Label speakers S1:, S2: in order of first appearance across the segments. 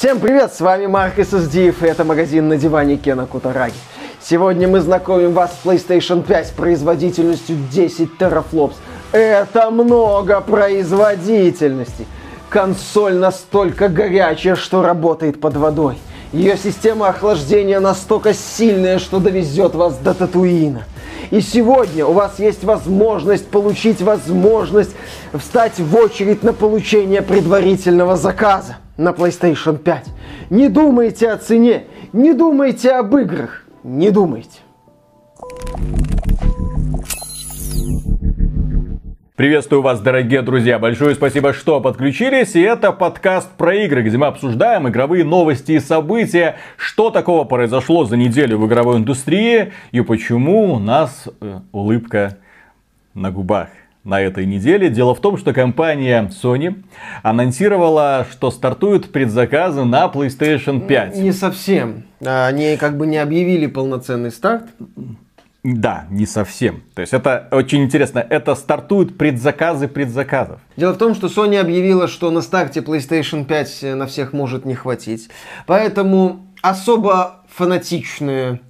S1: Всем привет, с вами Марк SSDF, и это магазин на диване Кена Кутараги. Сегодня мы знакомим вас с PlayStation 5 с производительностью 10 терафлопс. Это много производительности. Консоль настолько горячая, что работает под водой. Ее система охлаждения настолько сильная, что довезет вас до Татуина. И сегодня у вас есть возможность получить возможность встать в очередь на получение предварительного заказа на PlayStation 5. Не думайте о цене, не думайте об играх, не думайте.
S2: Приветствую вас, дорогие друзья. Большое спасибо, что подключились. И это подкаст про игры, где мы обсуждаем игровые новости и события, что такого произошло за неделю в игровой индустрии и почему у нас э, улыбка на губах на этой неделе. Дело в том, что компания Sony анонсировала, что стартуют предзаказы на PlayStation 5.
S1: Не совсем. Они как бы не объявили полноценный старт.
S2: Да, не совсем. То есть это очень интересно. Это стартуют предзаказы предзаказов.
S1: Дело в том, что Sony объявила, что на старте PlayStation 5 на всех может не хватить. Поэтому особо фанатичные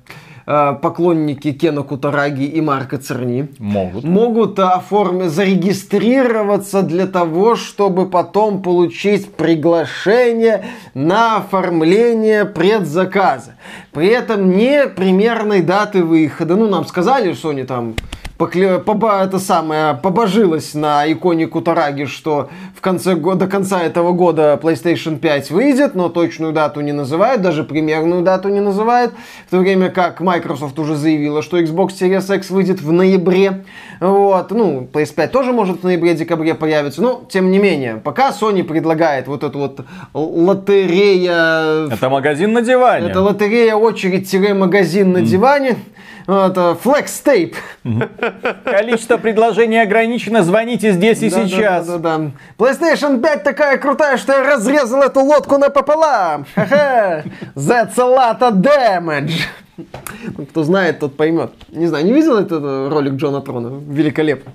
S1: поклонники Кена Кутараги и Марка Церни
S2: могут,
S1: могут оформить, зарегистрироваться для того, чтобы потом получить приглашение на оформление предзаказа. При этом не примерной даты выхода. Ну, нам сказали, что они там покле... поба... это самое, побожилась на иконе Кутараги, что в конце года, до конца этого года PlayStation 5 выйдет, но точную дату не называют, даже примерную дату не называют, в то время как Microsoft уже заявила, что Xbox Series X выйдет в ноябре, вот, ну, PS5 тоже может в ноябре-декабре появиться, но, тем не менее, пока Sony предлагает вот эту вот лотерея...
S2: Это магазин на диване.
S1: Это лотерея очередь-магазин на диване. Это Flex Tape.
S2: Количество предложений ограничено. Звоните здесь и
S1: Да,
S2: сейчас.
S1: Да, да, да, да. PlayStation 5 такая крутая, что я разрезал эту лодку напополам. Ха-ха. That's a lot of damage. Ну, Кто знает, тот поймет. Не знаю, не видел этот э, ролик Джона Трона? Великолепно.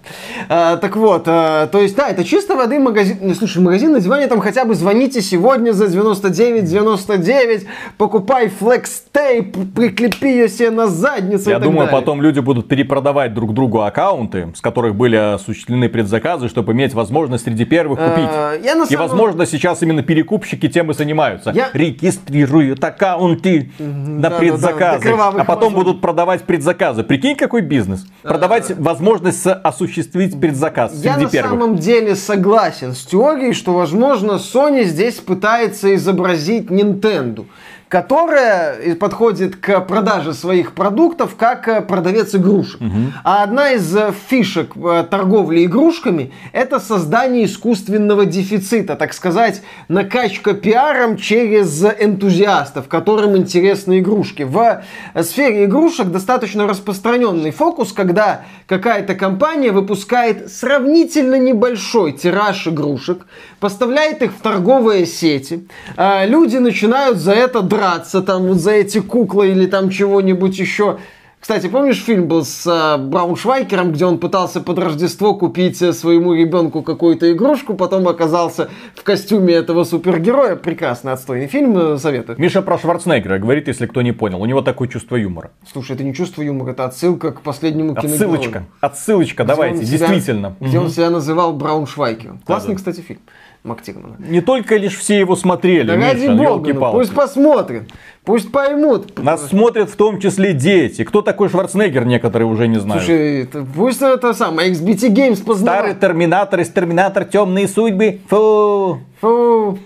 S1: А, так вот, а, то есть, да, это чисто воды магазин. Ну, слушай, магазин на диване там хотя бы звоните сегодня за 99,99, покупай флекс-тейп, прикрепи ее себе на задницу
S2: Я
S1: и
S2: думаю,
S1: далее.
S2: потом люди будут перепродавать друг другу аккаунты, с которых были осуществлены предзаказы, чтобы иметь возможность среди первых купить.
S1: Э, я на
S2: И,
S1: самом-
S2: возможно, сейчас именно перекупщики тем и занимаются.
S1: Я-
S2: Регистрируют аккаунты на
S1: да-да-да,
S2: предзаказы,
S1: до кровавых
S2: а потом будут продавать предзаказы. Прикинь, какой бизнес. Продавать возможность со- осуществить предзаказ
S1: Я на
S2: первых.
S1: самом деле согласен с теорией, что, возможно, Sony здесь пытается изобразить Nintendo, которая и подходит к продаже своих продуктов как э, продавец игрушек. А одна из э, фишек э, торговли игрушками – это создание искусственного дефицита, так сказать, накачка пиаром через энтузиастов, которым интересны игрушки. В э, сфере игрушек достаточно распространенный фокус, когда какая-то компания выпускает сравнительно небольшой тираж игрушек, поставляет их в торговые сети, а люди начинают за это драться, там, вот за эти куклы или там чего-нибудь еще. Кстати, помнишь фильм был с э, Брауншвайкером, где он пытался под Рождество купить э, своему ребенку какую-то игрушку, потом оказался в костюме этого супергероя. Прекрасный отстойный фильм, э, советую.
S2: Миша про Шварценеггера говорит, если кто не понял. У него такое чувство юмора.
S1: Слушай, это не чувство юмора, это отсылка к последнему киногерою.
S2: Отсылочка. Отсылочка, давайте,
S1: себя-
S2: действительно.
S1: Где он себя называл Брауншвайкером. Классный,
S2: Да-да.
S1: кстати, фильм. Мактирмана.
S2: Не только лишь все его смотрели,
S1: Да ради
S2: Миша,
S1: бога, ну, пусть посмотрят, пусть поймут.
S2: Нас смотрят в том числе дети. Кто такой Шварценеггер, некоторые уже не знают.
S1: Слушай, это, пусть это самое, XBT Games
S2: Старый
S1: познавал.
S2: Терминатор из Терминатор Темные судьбы. Фу.
S1: Фу.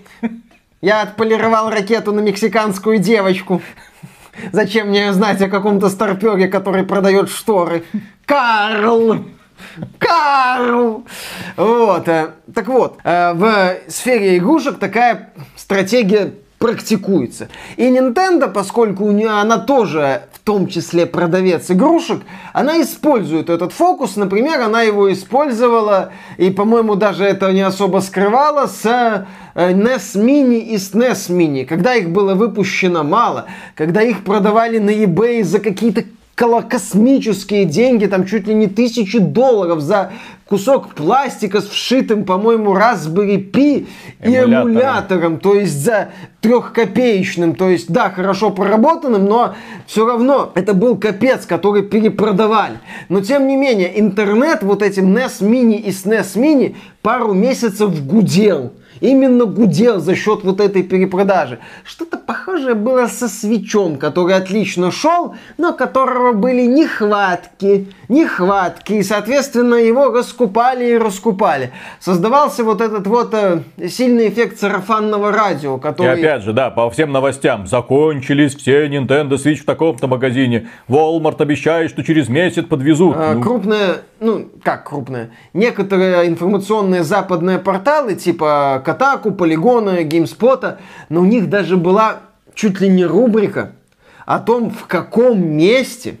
S1: Я отполировал ракету на мексиканскую девочку. Зачем мне знать о каком-то старпере, который продает шторы? Карл! Карл! Вот. э, Так вот, э, в сфере игрушек такая стратегия практикуется. И Nintendo, поскольку у нее она тоже в том числе продавец игрушек, она использует этот фокус. Например, она его использовала и, по-моему, даже это не особо скрывала с э, NES Mini и SNES Mini, когда их было выпущено мало, когда их продавали на eBay за какие-то космические деньги, там чуть ли не тысячи долларов за кусок пластика с вшитым, по-моему, Raspberry Pi и эмулятором, то есть за трехкопеечным, то есть, да, хорошо проработанным, но все равно это был капец, который перепродавали. Но, тем не менее, интернет вот этим NES Mini и SNES Mini пару месяцев гудел именно гудел за счет вот этой перепродажи. Что-то похожее было со свечом, который отлично шел, но которого были нехватки, нехватки, и, соответственно, его раскупали и раскупали. Создавался вот этот вот э, сильный эффект сарафанного радио, который...
S2: И опять же, да, по всем новостям, закончились все Nintendo Switch в таком-то магазине. Walmart обещает, что через месяц подвезут.
S1: А, ну... Крупная, ну, как крупная? Некоторые информационные западные порталы, типа Катаку, Полигона, Геймспота, но у них даже была чуть ли не рубрика о том, в каком месте,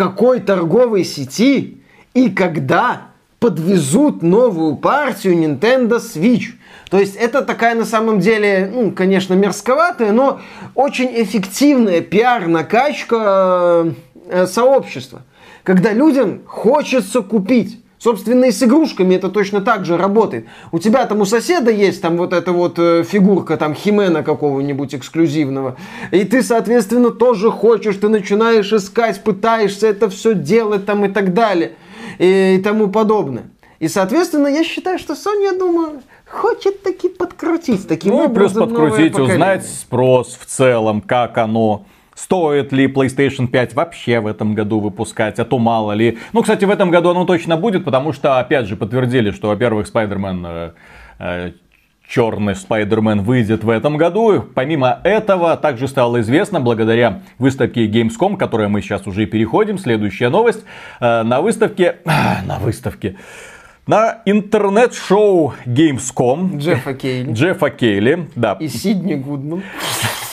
S1: какой торговой сети и когда подвезут новую партию Nintendo Switch. То есть это такая на самом деле, ну, конечно, мерзковатая, но очень эффективная пиар-накачка э, сообщества. Когда людям хочется купить. Собственно, и с игрушками это точно так же работает. У тебя там у соседа есть там вот эта вот э, фигурка там Химена какого-нибудь эксклюзивного. И ты, соответственно, тоже хочешь, ты начинаешь искать, пытаешься это все делать там и так далее. И, и тому подобное. И, соответственно, я считаю, что Sony, я думаю, хочет таки подкрутить таким
S2: ну,
S1: образом
S2: плюс подкрутить, узнать спрос в целом, как оно Стоит ли PlayStation 5 вообще в этом году выпускать, а то мало ли. Ну, кстати, в этом году оно точно будет, потому что, опять же, подтвердили, что, во-первых, Spider-Man э, э, черный Spider-Man выйдет в этом году. Помимо этого, также стало известно, благодаря выставке Gamescom, к которой мы сейчас уже переходим, следующая новость, э, на выставке... На выставке... На интернет-шоу Gamescom
S1: Джеффа Кейли.
S2: Джеффа Кейли, да.
S1: И Сидни Гудман.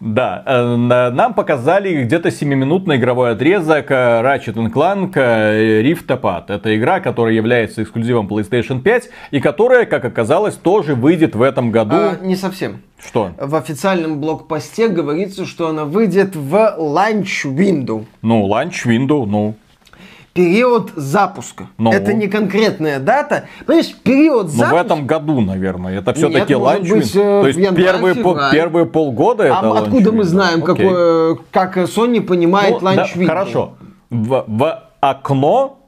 S2: Да, э, нам показали где-то 7-минутный игровой отрезок э, Ratchet Clank э, Rift Apart. Это игра, которая является эксклюзивом PlayStation 5 и которая, как оказалось, тоже выйдет в этом году. А,
S1: не совсем.
S2: Что?
S1: В официальном блогпосте говорится, что она выйдет в Launch Window.
S2: Ну, Launch Window, ну
S1: период запуска. Ну. Это не конкретная дата. Понимаешь, период
S2: запуска... Ну, в этом году, наверное. Это все-таки launch. Быть, То есть первые, пол, первые полгода это
S1: А откуда мы знаем, какое, как Sony понимает ну, ланч да,
S2: Хорошо. В, в окно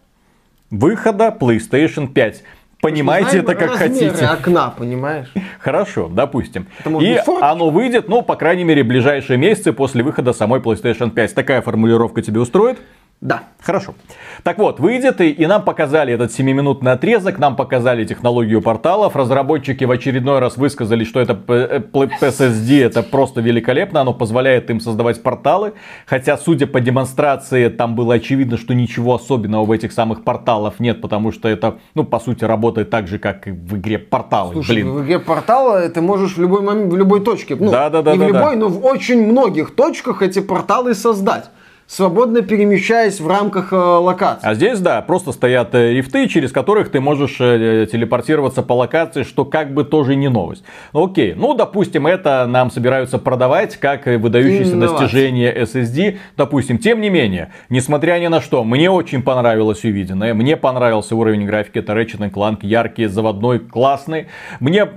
S2: выхода PlayStation 5. Понимаете это как хотите.
S1: окна, понимаешь?
S2: Хорошо, допустим. И оно выйдет, ну, по крайней мере, ближайшие месяцы после выхода самой PlayStation 5. Такая формулировка тебе устроит?
S1: Да.
S2: Хорошо. Так вот, выйдет и, и нам показали этот 7-минутный отрезок, нам показали технологию порталов. Разработчики в очередной раз высказали, что это PSSD, э, это просто великолепно, оно позволяет им создавать порталы. Хотя, судя по демонстрации, там было очевидно, что ничего особенного в этих самых порталах нет, потому что это, ну, по сути, работает так же, как и в игре порталы.
S1: Слушай, Блин. в игре портала ты можешь в любой момент, в любой точке, ну, да, да, да, не да, в любой, да. но в очень многих точках эти порталы создать свободно перемещаясь в рамках э, локации.
S2: А здесь, да, просто стоят э, рифты, через которых ты можешь э, телепортироваться по локации, что как бы тоже не новость. Ну окей, ну допустим, это нам собираются продавать как выдающееся достижение SSD. Допустим, тем не менее, несмотря ни на что, мне очень понравилось увиденное. Мне понравился уровень графики, это Ratchet Clank, яркий, заводной, классный. Мне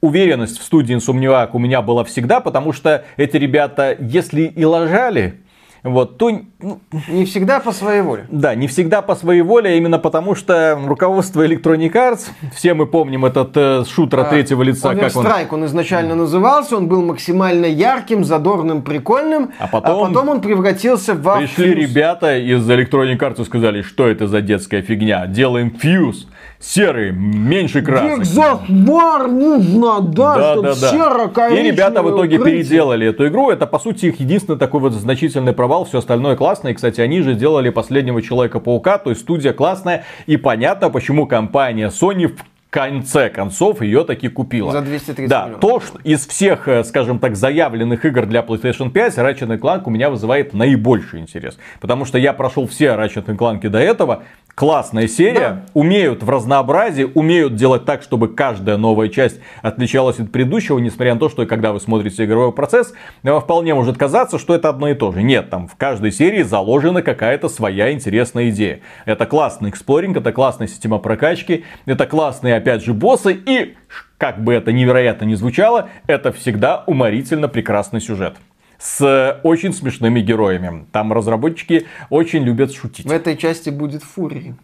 S2: уверенность в студии Insomniac у меня была всегда, потому что эти ребята, если и лажали, вот, то...
S1: Ну, не всегда по своей воле.
S2: Да, не всегда по своей воле, а именно потому что руководство Electronic Arts, все мы помним этот э, шутер от а, третьего лица,
S1: как он... Strike он изначально назывался, он был максимально ярким, задорным, прикольным,
S2: а потом,
S1: а потом он превратился в...
S2: Пришли ребята из Electronic Arts и сказали, что это за детская фигня, делаем фьюз серый, меньше красок.
S1: Гекзахмар нужно, да, да чтобы да, да. серо
S2: И ребята в итоге укрытие. переделали эту игру. Это, по сути, их единственный такой вот значительный провал. Все остальное классно. И, кстати, они же сделали последнего Человека-паука. То есть студия классная. И понятно, почему компания Sony конце концов ее таки купила.
S1: За 230
S2: Да,
S1: миллионов.
S2: то, что из всех, э, скажем так, заявленных игр для PlayStation 5, Ratchet Clank у меня вызывает наибольший интерес. Потому что я прошел все Ratchet Clank до этого, классная серия,
S1: Да.
S2: умеют в разнообразии, умеют делать так, чтобы каждая новая часть отличалась от предыдущего, несмотря на то, что когда вы смотрите игровой процесс, вам вполне может казаться, что это одно и то же. Нет, там в каждой серии заложена какая-то своя интересная идея. Это классный эксплоринг, это классная система прокачки, это классные, опять же, боссы и, как бы это невероятно не звучало, это всегда уморительно прекрасный сюжет. С очень смешными героями. Там разработчики очень любят шутить.
S1: В этой части будет Фурии.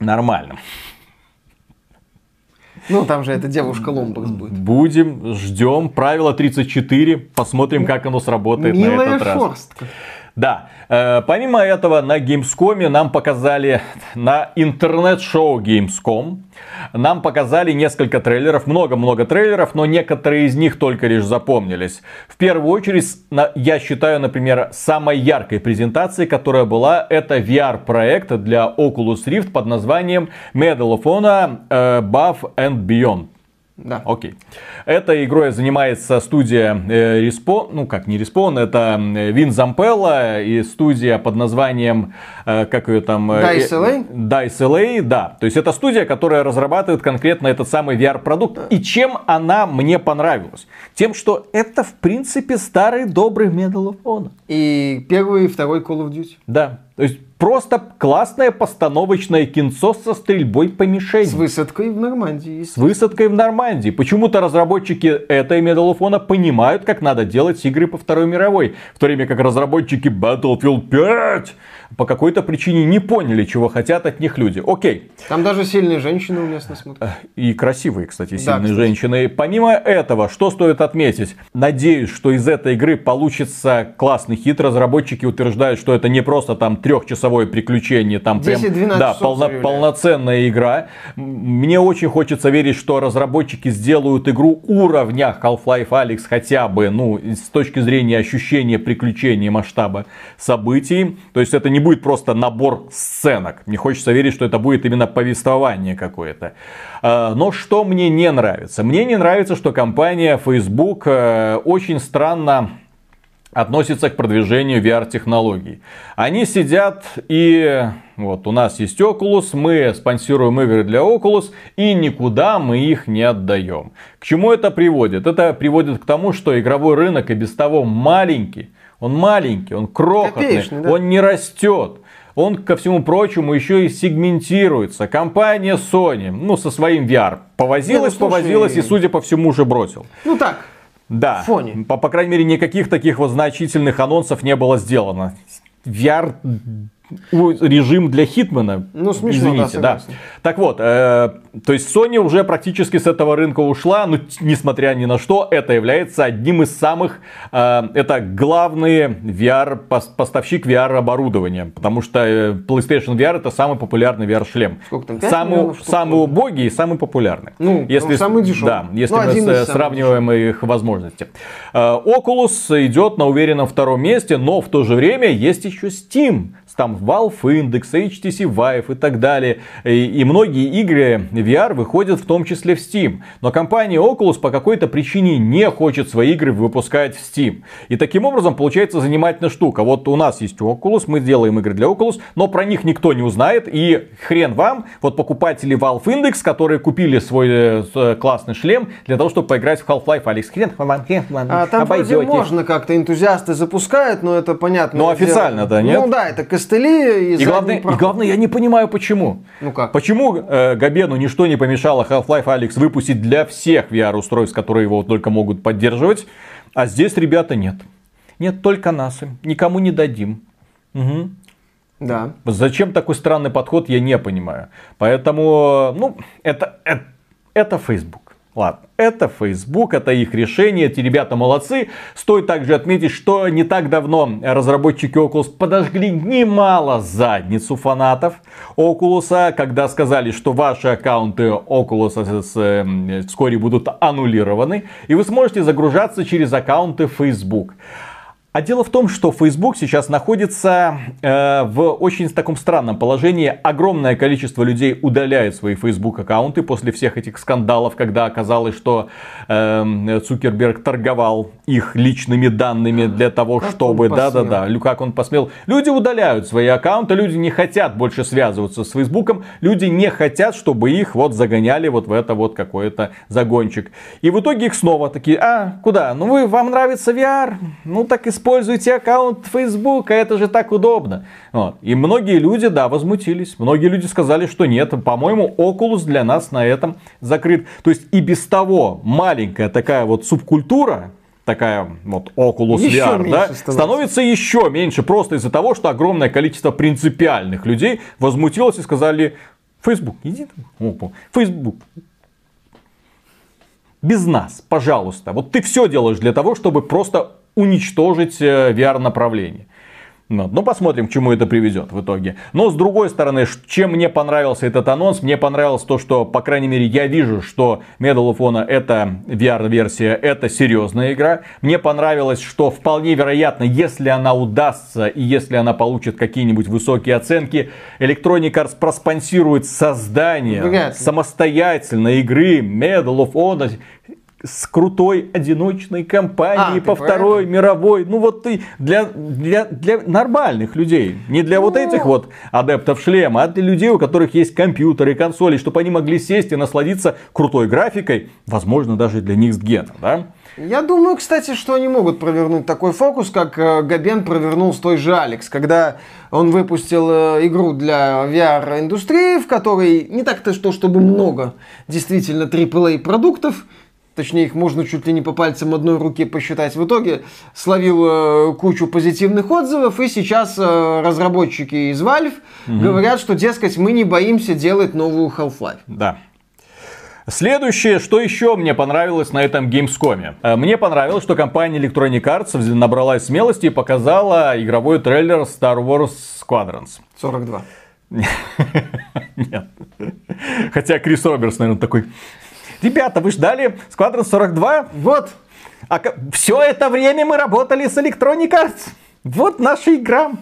S2: Нормально.
S1: Ну, там же эта девушка Ломбакс будет.
S2: Будем, ждем. Правило 34. Посмотрим, как оно сработает на
S1: Милая
S2: этот раз.
S1: шорстка.
S2: Да. Э, помимо этого, на Gamescom нам показали, на интернет-шоу Gamescom, нам показали несколько трейлеров, много-много трейлеров, но некоторые из них только лишь запомнились. В первую очередь, на- я считаю, например, самой яркой презентацией, которая была, это VR-проект для Oculus Rift под названием Medal of Honor э, Above and Beyond.
S1: Да.
S2: Окей. Этой игрой занимается студия э, Respawn, ну как не Respawn, это э, Вин Зампелла и студия под названием, э, как ее там... э,
S1: Dice
S2: э,
S1: LA?
S2: Dice LA, да. То есть это студия, которая разрабатывает конкретно этот самый VR-продукт. И чем она мне понравилась? Тем, что это в принципе старый добрый Medal of Honor.
S1: И первый и второй Call of Duty.
S2: Да. То есть просто классное постановочное кинцо со стрельбой по мишени.
S1: С высадкой в Нормандии.
S2: С высадкой в Нормандии. Почему-то разработчики этой Honor понимают, как надо делать игры по Второй мировой. В то время как разработчики Battlefield 5 по какой-то причине не поняли, чего хотят от них люди. Окей.
S1: Там даже сильные женщины уместно смотрят.
S2: И красивые, кстати,
S1: Да,
S2: сильные
S1: кстати.
S2: женщины. Помимо этого, что стоит отметить? Надеюсь, что из этой игры получится классный хит. Разработчики утверждают, что это не просто там трехчасовое приключение, там прям
S1: 10-12
S2: да, полно-
S1: заявляют.
S2: полноценная игра. Мне очень хочется верить, что разработчики сделают игру уровня Half-Life Alyx хотя бы, ну, с точки зрения ощущения приключения масштаба событий. То есть это не будет просто набор сценок. Мне хочется верить, что это будет именно повествование какое-то. А, Но что мне не нравится? Мне не нравится, что компания Facebook э, очень странно относится к продвижению VR-технологий. Они сидят и вот у нас есть Oculus, мы спонсируем игры для Oculus и никуда мы их не отдаем. К чему это приводит? Это приводит к тому, что игровой рынок и без того маленький. Он маленький, он крохотный,
S1: Копеечный, да.
S2: он не растет. Он, ко всему прочему, еще и сегментируется. Компания Sony, ну, со своим VR, повозилась,
S1: Не, ну, слушай,
S2: повозилась и, судя по всему, уже бросил.
S1: Ну так,
S2: Да.
S1: фоне.
S2: По, по крайней мере, никаких таких вот значительных анонсов не было сделано. VR режим для Хитмана.
S1: Ну, смешно, да,
S2: Извините, да.
S1: согласен.
S2: Так вот, э, то есть Sony уже практически с этого рынка ушла, но несмотря ни на что, это является одним из самых, э, это главный VR, пос- поставщик VR оборудования, потому что э, PlayStation VR это самый популярный VR шлем.
S1: Сколько там,
S2: Самый, самый убогий и самый популярный.
S1: Ну,
S2: если,
S1: самый дешевый.
S2: Да, если
S1: Ну,
S2: мы сравниваем их возможности. Э, Oculus идет на уверенном втором месте, но в то же время есть еще Steam. Там Valve Index, HTC Vive и так далее. И, и многие игры VR выходят в том числе в Steam. Но компания Oculus по какой-то причине не хочет свои игры выпускать в Steam. И таким образом получается занимательная штука. Вот у нас есть Oculus, мы делаем игры для Oculus, но про них никто не узнает. И хрен вам, вот покупатели Valve Index, которые купили свой э, э, классный шлем для того, чтобы поиграть в Half-Life Алекс. Хрен вам, хрен вам,
S1: А там
S2: обойдете.
S1: можно как-то, энтузиасты запускают, но это понятно.
S2: Ну, официально-то нет.
S1: Ну да, это костыли и,
S2: И главное, и главное, я не понимаю, почему.
S1: Ну как?
S2: Почему э, Габену ничто не помешало Half-Life Алекс выпустить для всех VR-устройств, которые его только могут поддерживать, а здесь, ребята, нет. Нет, только нас. Никому не дадим. Мгм.
S1: Да.
S2: Зачем такой странный подход, я не понимаю. Поэтому, ну, это, это, это Facebook. Ладно, это Facebook, это их решение, эти ребята молодцы. Стоит также отметить, что не так давно разработчики Oculus подожгли немало задницу фанатов Oculus, когда сказали, что ваши аккаунты Oculus вскоре будут аннулированы, и вы сможете загружаться через аккаунты Facebook. А дело в том, что Facebook сейчас находится э, в очень таком странном положении. Огромное количество людей удаляет свои Facebook аккаунты после всех этих скандалов, когда оказалось, что э, Цукерберг торговал их личными данными для того, как чтобы, да-да-да, как он посмел. Люди удаляют свои аккаунты, люди не хотят больше связываться с Facebook, люди не хотят, чтобы их вот загоняли вот в это вот какой-то загончик. И в итоге их снова такие, а, куда? Ну вы, вам нравится VR? Ну так и используйте аккаунт Facebook, а это же так удобно. Вот. И многие люди, да, возмутились. Многие люди сказали, что нет, по-моему, Oculus для нас на этом закрыт. То есть и без того маленькая такая вот субкультура, такая вот Oculus еще VR, да, становится. становится еще меньше просто из-за того, что огромное количество принципиальных людей возмутилось и сказали, Facebook, иди там, Facebook, без нас, пожалуйста. Вот ты все делаешь для того, чтобы просто уничтожить э, VR-направление. Ну, ну, посмотрим, к чему это приведет в итоге. Но с другой стороны, чем мне понравился этот анонс, мне понравилось то, что, по крайней мере, я вижу, что Medal of Honor это VR-версия, это серьезная игра. Мне понравилось, что вполне вероятно, если она удастся и если она получит какие-нибудь высокие оценки, Electronic Arts проспонсирует создание Вряд самостоятельной игры Medal of Honor с крутой одиночной компанией а, по Второй правильно? мировой. Ну вот ты для, для, для нормальных людей. Не для ну... вот этих вот адептов шлема, а для людей, у которых есть компьютеры, консоли, чтобы они могли сесть и насладиться крутой графикой. Возможно, даже для них с гена, да?
S1: Я думаю, кстати, что они могут провернуть такой фокус, как э, Габен провернул с той же Алекс, когда он выпустил э, игру для VR-индустрии, в которой не так-то что, чтобы много действительно AAA продуктов, точнее их можно чуть ли не по пальцам одной руки посчитать. В итоге словил э, кучу позитивных отзывов, и сейчас э, разработчики из Valve угу. говорят, что, дескать, мы не боимся делать новую Half-Life.
S2: Да. Следующее, что еще мне понравилось на этом Gamescom. Э, мне понравилось, что компания Electronic Arts набралась смелости и показала игровой трейлер Star Wars Squadrons.
S1: 42.
S2: Нет. Хотя Крис Робертс, наверное, такой... Ребята, вы ждали Squadron 42? Вот. А все это время мы работали с Electronic Arts. Вот наша игра.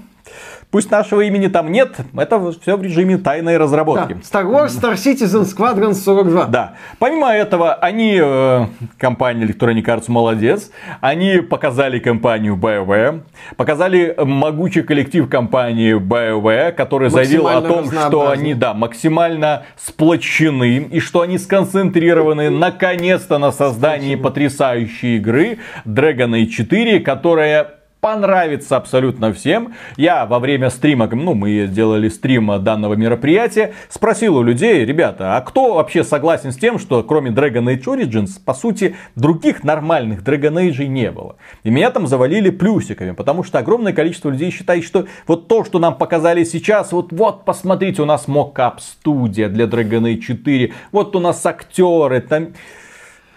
S2: Пусть нашего имени там нет, это все в режиме тайной разработки.
S1: Да. Star Wars Star Citizen Squadron 42.
S2: Да. Помимо этого, они, э, компания Electronic Arts молодец, они показали компанию BioWare, показали могучий коллектив компании BioWare, который заявил о том, что они, да, максимально сплочены и что они сконцентрированы наконец-то на создании потрясающей игры Dragon Age 4, которая понравится абсолютно всем. Я во время стрима, ну, мы делали стрим данного мероприятия, спросил у людей, ребята, а кто вообще согласен с тем, что кроме Dragon Age Origins, по сути, других нормальных Dragon Age не было? И меня там завалили плюсиками, потому что огромное количество людей считает, что вот то, что нам показали сейчас, вот, вот, посмотрите, у нас мокап студия для Dragon Age 4, вот у нас актеры, там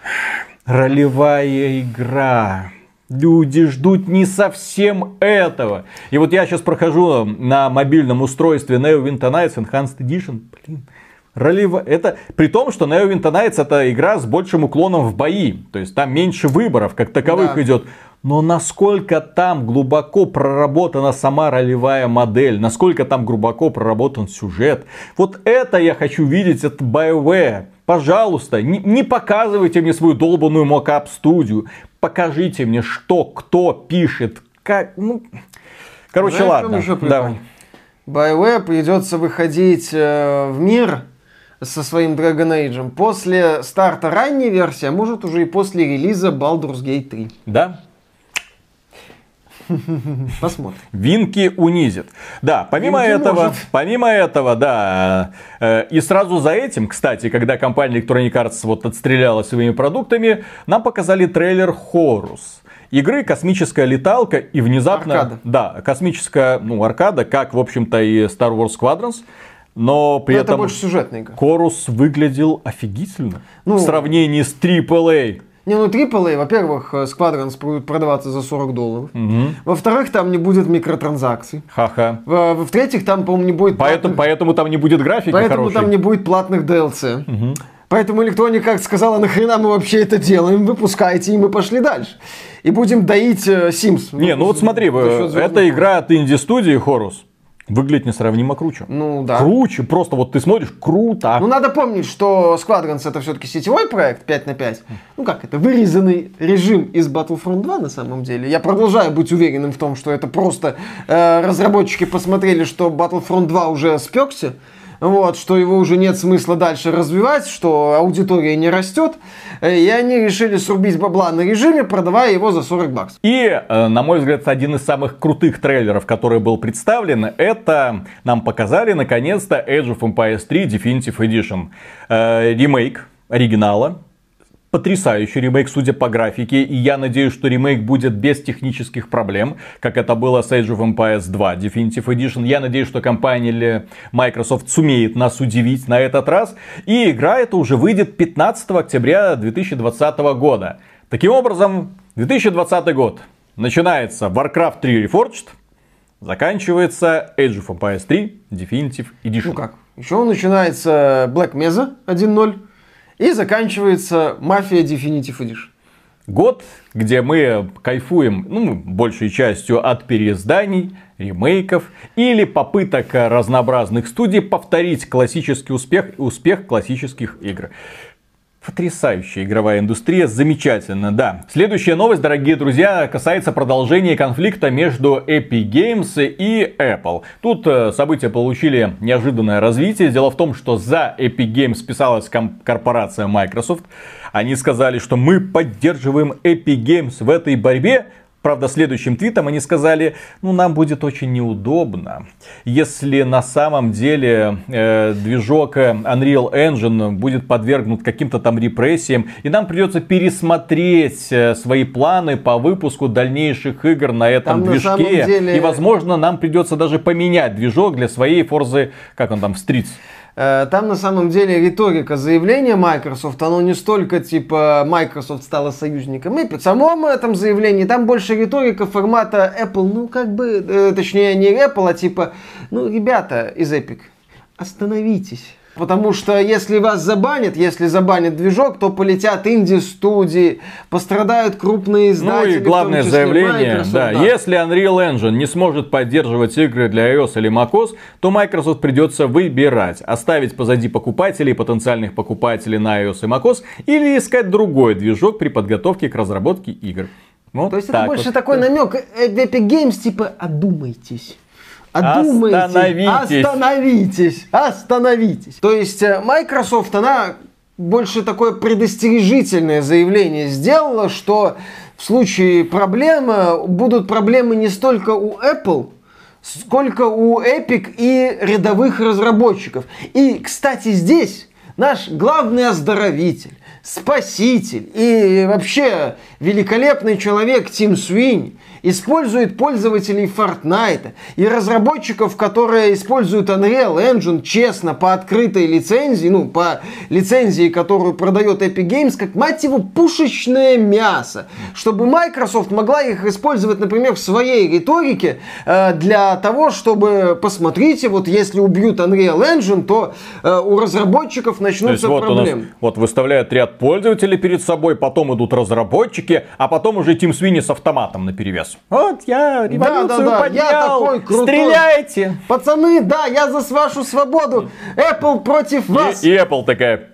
S2: ролевая игра Люди ждут не совсем этого. И вот я сейчас прохожу на мобильном устройстве Neo Winter Nights Enhanced Edition. Блин, Ролево... Это при том, что Neo Winter Nights это игра с большим уклоном в бои. То есть там меньше выборов как таковых да. идет. Но насколько там глубоко проработана сама ролевая модель, насколько там глубоко проработан сюжет. Вот это я хочу видеть от BioWare. Пожалуйста, не, не показывайте мне свою долбанную мокап студию покажите мне, что, кто пишет, как, ну, короче, Знаешь, ладно. Еще
S1: да. BioWare придется выходить э, в мир со своим Dragon Age после старта ранней версии, а может уже и после релиза Baldur's Gate 3.
S2: Да,
S1: Посмотрим.
S2: Винки унизит. Да, помимо Винки этого, может. помимо этого, да, э, и сразу за этим, кстати, когда компания Electronic Arts вот отстреляла своими продуктами, нам показали трейлер Хорус игры космическая леталка и внезапно... Аркада. Да, космическая, ну, аркада, как, в общем-то, и Star Wars Squadrons. Но при Но этом... Это
S1: больше сюжетная игра.
S2: Корус выглядел офигительно. Ну, в сравнении с AAA.
S1: Не, ну AAA, во-первых, э, Squadrons будет продаваться за 40 долларов. Угу. Во-вторых, там не будет микротранзакций.
S2: Ха-ха.
S1: Во-вторых, там, по-моему, не будет...
S2: Поэтому, платных... поэтому там не будет графики
S1: Поэтому
S2: хорошей.
S1: там не будет платных DLC. Угу. Поэтому Electronic Arts сказала, нахрена мы вообще это делаем, выпускайте, и мы пошли дальше. И будем доить э, Sims.
S2: Не, ну вот смотри, это игра от инди-студии Horus. Выглядит несравнимо круче.
S1: Ну да.
S2: Круче, просто вот ты смотришь, круто.
S1: Ну надо помнить, что Squadrons это все-таки сетевой проект 5 на 5. Ну как это, вырезанный режим из Battlefront 2 на самом деле. Я продолжаю быть уверенным в том, что это просто э, разработчики посмотрели, что Battlefront 2 уже спекся вот, что его уже нет смысла дальше развивать, что аудитория не растет, э, и они решили срубить бабла на режиме, продавая его за 40 баксов.
S2: И, э, на мой взгляд, один из самых крутых трейлеров, который был представлен, это нам показали, наконец-то, Age of Empires 3 Definitive Edition. Э, ремейк оригинала, потрясающий ремейк, судя по графике, и я надеюсь, что ремейк будет без технических проблем, как это было с Age of Empires 2 Definitive Edition. Я надеюсь, что компания Microsoft сумеет нас удивить на этот раз, и игра эта уже выйдет 15 октября 2020 года. Таким образом, 2020 год. Начинается Warcraft 3 Reforged, заканчивается Age of Empires 3 Definitive Edition. Ну
S1: как? Еще начинается Black Mesa 1.0. И заканчивается «Мафия Definitive Edition».
S2: Год, где мы кайфуем, ну, большей частью от переизданий, ремейков или попыток разнообразных студий повторить классический успех, успех классических игр. Потрясающая игровая индустрия, замечательно, да. Следующая новость, дорогие друзья, касается продолжения конфликта между Epic Games и Apple. Тут э, события получили неожиданное развитие. Дело в том, что за Epic Games писалась корпорация Microsoft. Они сказали, что мы поддерживаем Epic Games в этой борьбе, Правда, следующим твитом они сказали, ну нам будет очень неудобно, если на самом деле э, движок Unreal Engine будет подвергнут каким-то там репрессиям, и нам придется пересмотреть э, свои планы по выпуску дальнейших игр на этом там движке. На деле... И, возможно, нам придется даже поменять движок для своей Форзы, как он там, Streets.
S1: Э, там на самом деле риторика заявления Microsoft, оно не столько типа Microsoft стала союзником Epic. В самом этом заявлении там больше риторика формата Apple, ну как бы, э, точнее не Apple, а типа, ну ребята из Epic, остановитесь. Потому что если вас забанят, если забанят движок, то полетят инди-студии, пострадают крупные издатели.
S2: Ну и главное заявление, Microsoft, да, да, если Unreal Engine не сможет поддерживать игры для iOS или macOS, то Microsoft придется выбирать, оставить позади покупателей, потенциальных покупателей на iOS и macOS, или искать другой движок при подготовке к разработке игр.
S1: Вот то есть это больше вот. такой намек Epic Games, типа, одумайтесь. Одумайте, остановитесь. остановитесь, остановитесь. То есть э, Microsoft, она больше такое предостережительное заявление сделала, что в случае проблемы будут проблемы не столько у Apple, сколько у Epic и рядовых разработчиков. И, кстати, здесь наш главный оздоровитель, спаситель и вообще великолепный человек Тим Свинь использует пользователей Fortnite и разработчиков, которые используют Unreal Engine честно по открытой лицензии, ну, по лицензии, которую продает Epic Games, как, мать его, пушечное мясо. Чтобы Microsoft могла их использовать, например, в своей риторике э, для того, чтобы, посмотрите, вот если убьют Unreal Engine, то э, у разработчиков начнутся вот проблемы.
S2: вот выставляют ряд пользователей перед собой, потом идут разработчики, а потом уже Тим Свини с автоматом на Вот я революцию да, да, да. поднял. Я такой крутой. Стреляйте.
S1: Пацаны, да, я за вашу свободу. Apple против вас.
S2: И, и Apple такая,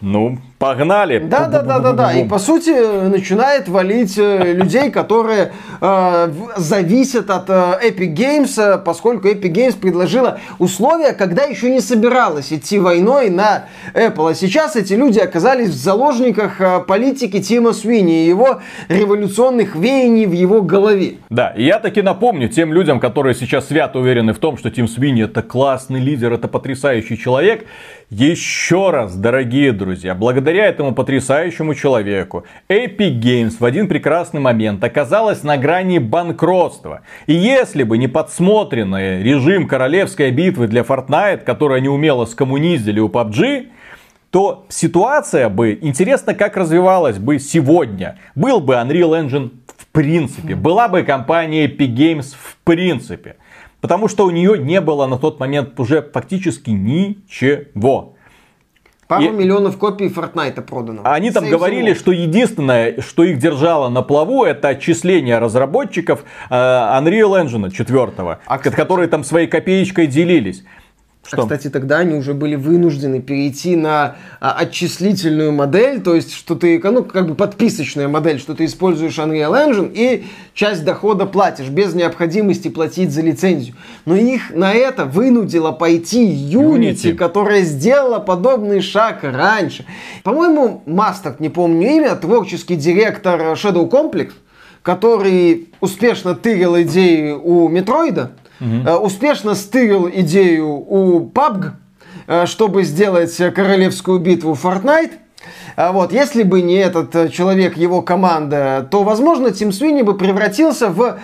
S2: ну, Погнали.
S1: Да, да, да, да, да. И по сути начинает валить э, людей, которые э, зависят от э, Epic Games, э, поскольку Epic Games предложила условия, когда еще не собиралась идти войной на Apple. А сейчас эти люди оказались в заложниках политики Тима Свини и его революционных веяний в его голове.
S2: Да, и я таки напомню тем людям, которые сейчас свято уверены в том, что Тим Свини это классный лидер, это потрясающий человек. Еще раз, дорогие друзья, благодаря этому потрясающему человеку Epic Games в один прекрасный момент оказалась на грани банкротства. И если бы не подсмотренный режим королевской битвы для Fortnite, который они умело скоммуниздили у PUBG, то ситуация бы, интересно, как развивалась бы сегодня. Был бы Unreal Engine в принципе, была бы компания Epic Games в принципе. Потому что у нее не было на тот момент уже фактически ничего.
S1: Пару и... миллионов копий Fortnite продано.
S2: Они там говорили, что единственное, что их держало на плаву, это отчисление разработчиков э, Unreal Engine 4, а, которые там своей копеечкой делились.
S1: Что? А, кстати, тогда они уже были вынуждены перейти на а, отчислительную модель, то есть, что ты, ну, как бы подписочная модель, что ты используешь Unreal Engine и часть дохода платишь, без необходимости платить за лицензию. Но их на это вынудило пойти Unity, Unity. которая сделала подобный шаг раньше. По-моему, Мастер, не помню имя, творческий директор Shadow Complex, который успешно тырил идеи у Метроида, угу. успешно стырил идею у PUBG, э, чтобы сделать королевскую битву Fortnite. А вот, если бы не этот э, человек, его команда, то, возможно, Тим Свини бы превратился в,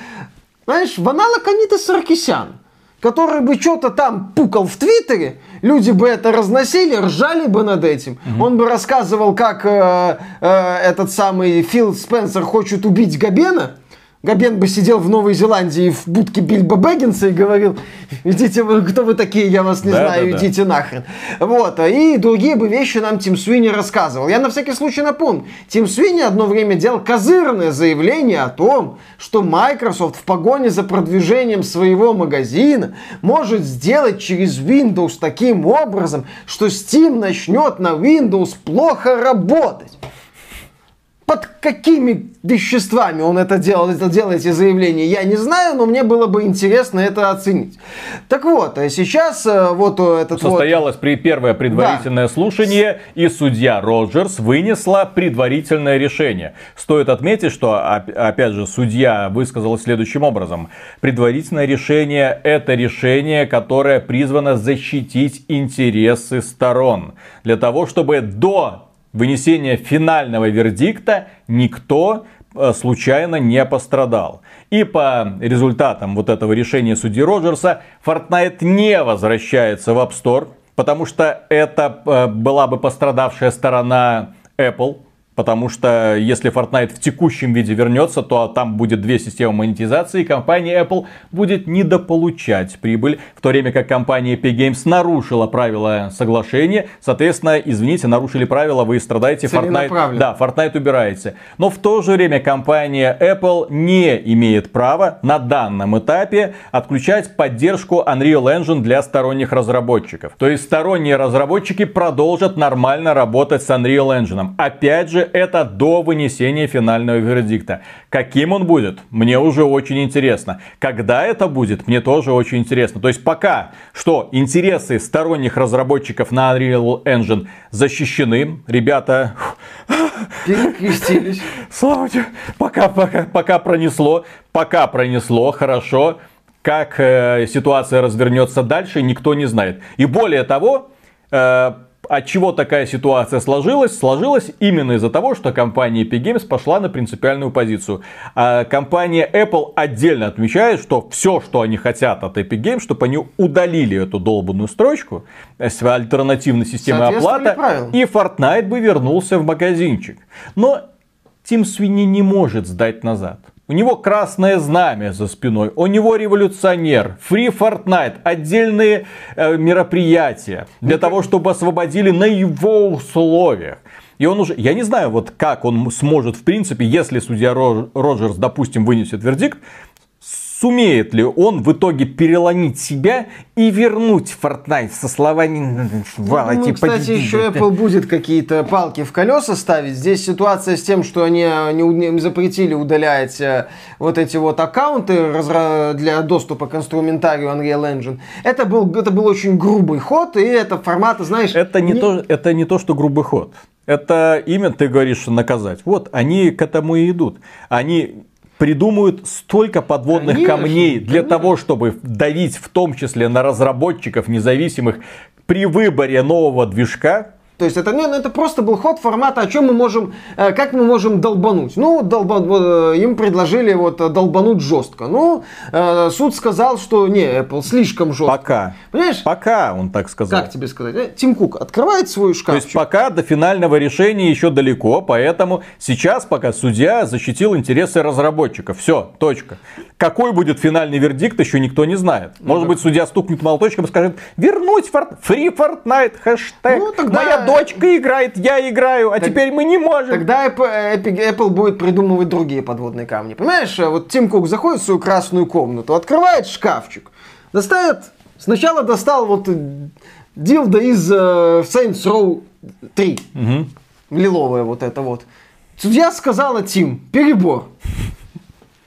S1: знаешь, в аналог Аниты Саркисян который бы что-то там пукал в Твиттере, люди бы это разносили, ржали бы над этим. Угу. Он бы рассказывал, как э, э, этот самый Фил Спенсер хочет убить Габена, Габен бы сидел в Новой Зеландии в будке Бильбо Бэггинса и говорил, идите вы, кто вы такие, я вас не да, знаю, да, идите да. нахрен. Вот, и другие бы вещи нам Тим Свини рассказывал. Я на всякий случай напомню, Тим Свини одно время делал козырное заявление о том, что Microsoft в погоне за продвижением своего магазина может сделать через Windows таким образом, что Steam начнет на Windows плохо работать под какими веществами он это делал, это делал эти заявления, я не знаю, но мне было бы интересно это оценить. Так вот, а сейчас э, вот этот
S2: Состоялось
S1: вот...
S2: при первое предварительное да. слушание, и судья Роджерс вынесла предварительное решение. Стоит отметить, что, опять же, судья высказал следующим образом. Предварительное решение – это решение, которое призвано защитить интересы сторон. Для того, чтобы до вынесения финального вердикта никто э, случайно не пострадал. И по результатам вот этого решения судьи Роджерса, Fortnite не возвращается в App Store, потому что это э, была бы пострадавшая сторона Apple, Потому что если Fortnite в текущем виде вернется, то там будет две системы монетизации, и компания Apple будет недополучать прибыль, в то время как компания Epic Games нарушила правила соглашения. Соответственно, извините, нарушили правила, вы страдаете, Fortnite, да, Fortnite убираете. Но в то же время компания Apple не имеет права на данном этапе отключать поддержку Unreal Engine для сторонних разработчиков. То есть сторонние разработчики продолжат нормально работать с Unreal Engine. Опять же, это до вынесения финального вердикта. Каким он будет, мне уже очень интересно. Когда это будет, мне тоже очень интересно. То есть пока что интересы сторонних разработчиков на Unreal Engine защищены, ребята...
S1: Перекрестились.
S2: Слава тебе. Пока, пока, пока пронесло. Пока пронесло, хорошо. Как э, ситуация развернется дальше, никто не знает. И более того, э, от чего такая ситуация сложилась? Сложилась именно из-за того, что компания Epic Games пошла на принципиальную позицию. А компания Apple отдельно отмечает, что все, что они хотят от Epic Games, чтобы они удалили эту долбанную строчку с альтернативной системой оплаты, и Fortnite бы вернулся в магазинчик. Но Тим Свини не может сдать назад. У него красное знамя за спиной, у него революционер, Free Fortnite, отдельные э, мероприятия для того, чтобы освободили на его условиях. И он уже, я не знаю, вот как он сможет, в принципе, если судья Роджерс, допустим, вынесет вердикт, сумеет ли он в итоге переломить себя и вернуть Fortnite со словами
S1: «Вала, ну, типа, Кстати, еще Apple будет какие-то палки в колеса ставить. Здесь ситуация с тем, что они не запретили удалять э, вот эти вот аккаунты для доступа к инструментарию Unreal Engine. Это был, это был очень грубый ход, и это формат, знаешь...
S2: Это не, не... То, это не то, что грубый ход. Это имя, ты говоришь, наказать. Вот, они к этому и идут. Они придумают столько подводных конечно, камней для конечно. того, чтобы давить в том числе на разработчиков независимых при выборе нового движка,
S1: то есть это, ну, это просто был ход формата, о чем мы можем, э, как мы можем долбануть. Ну, долба, э, им предложили вот э, долбануть жестко. Ну, суд сказал, что не, Apple слишком жестко.
S2: Пока. Понимаешь? Пока, он так сказал.
S1: Как тебе сказать? Тим Кук открывает свой шкаф.
S2: То есть пока до финального решения еще далеко, поэтому сейчас пока судья защитил интересы разработчиков. Все, точка. Какой будет финальный вердикт, еще никто не знает. Может ну, быть, судья стукнет молоточком и скажет, вернуть Форт... Free Fortnite, хэштег, ну, тогда... моя дочка играет, я играю, а
S1: Так-
S2: теперь мы не можем.
S1: Тогда Apple, будет придумывать другие подводные камни. Понимаешь, э, вот Тим Кук заходит в свою красную комнату, открывает шкафчик, достает, сначала достал вот э, дилда из э, Saints Row 3,
S2: Мгм.
S1: лиловая вот это вот. Судья сказала Тим, перебор.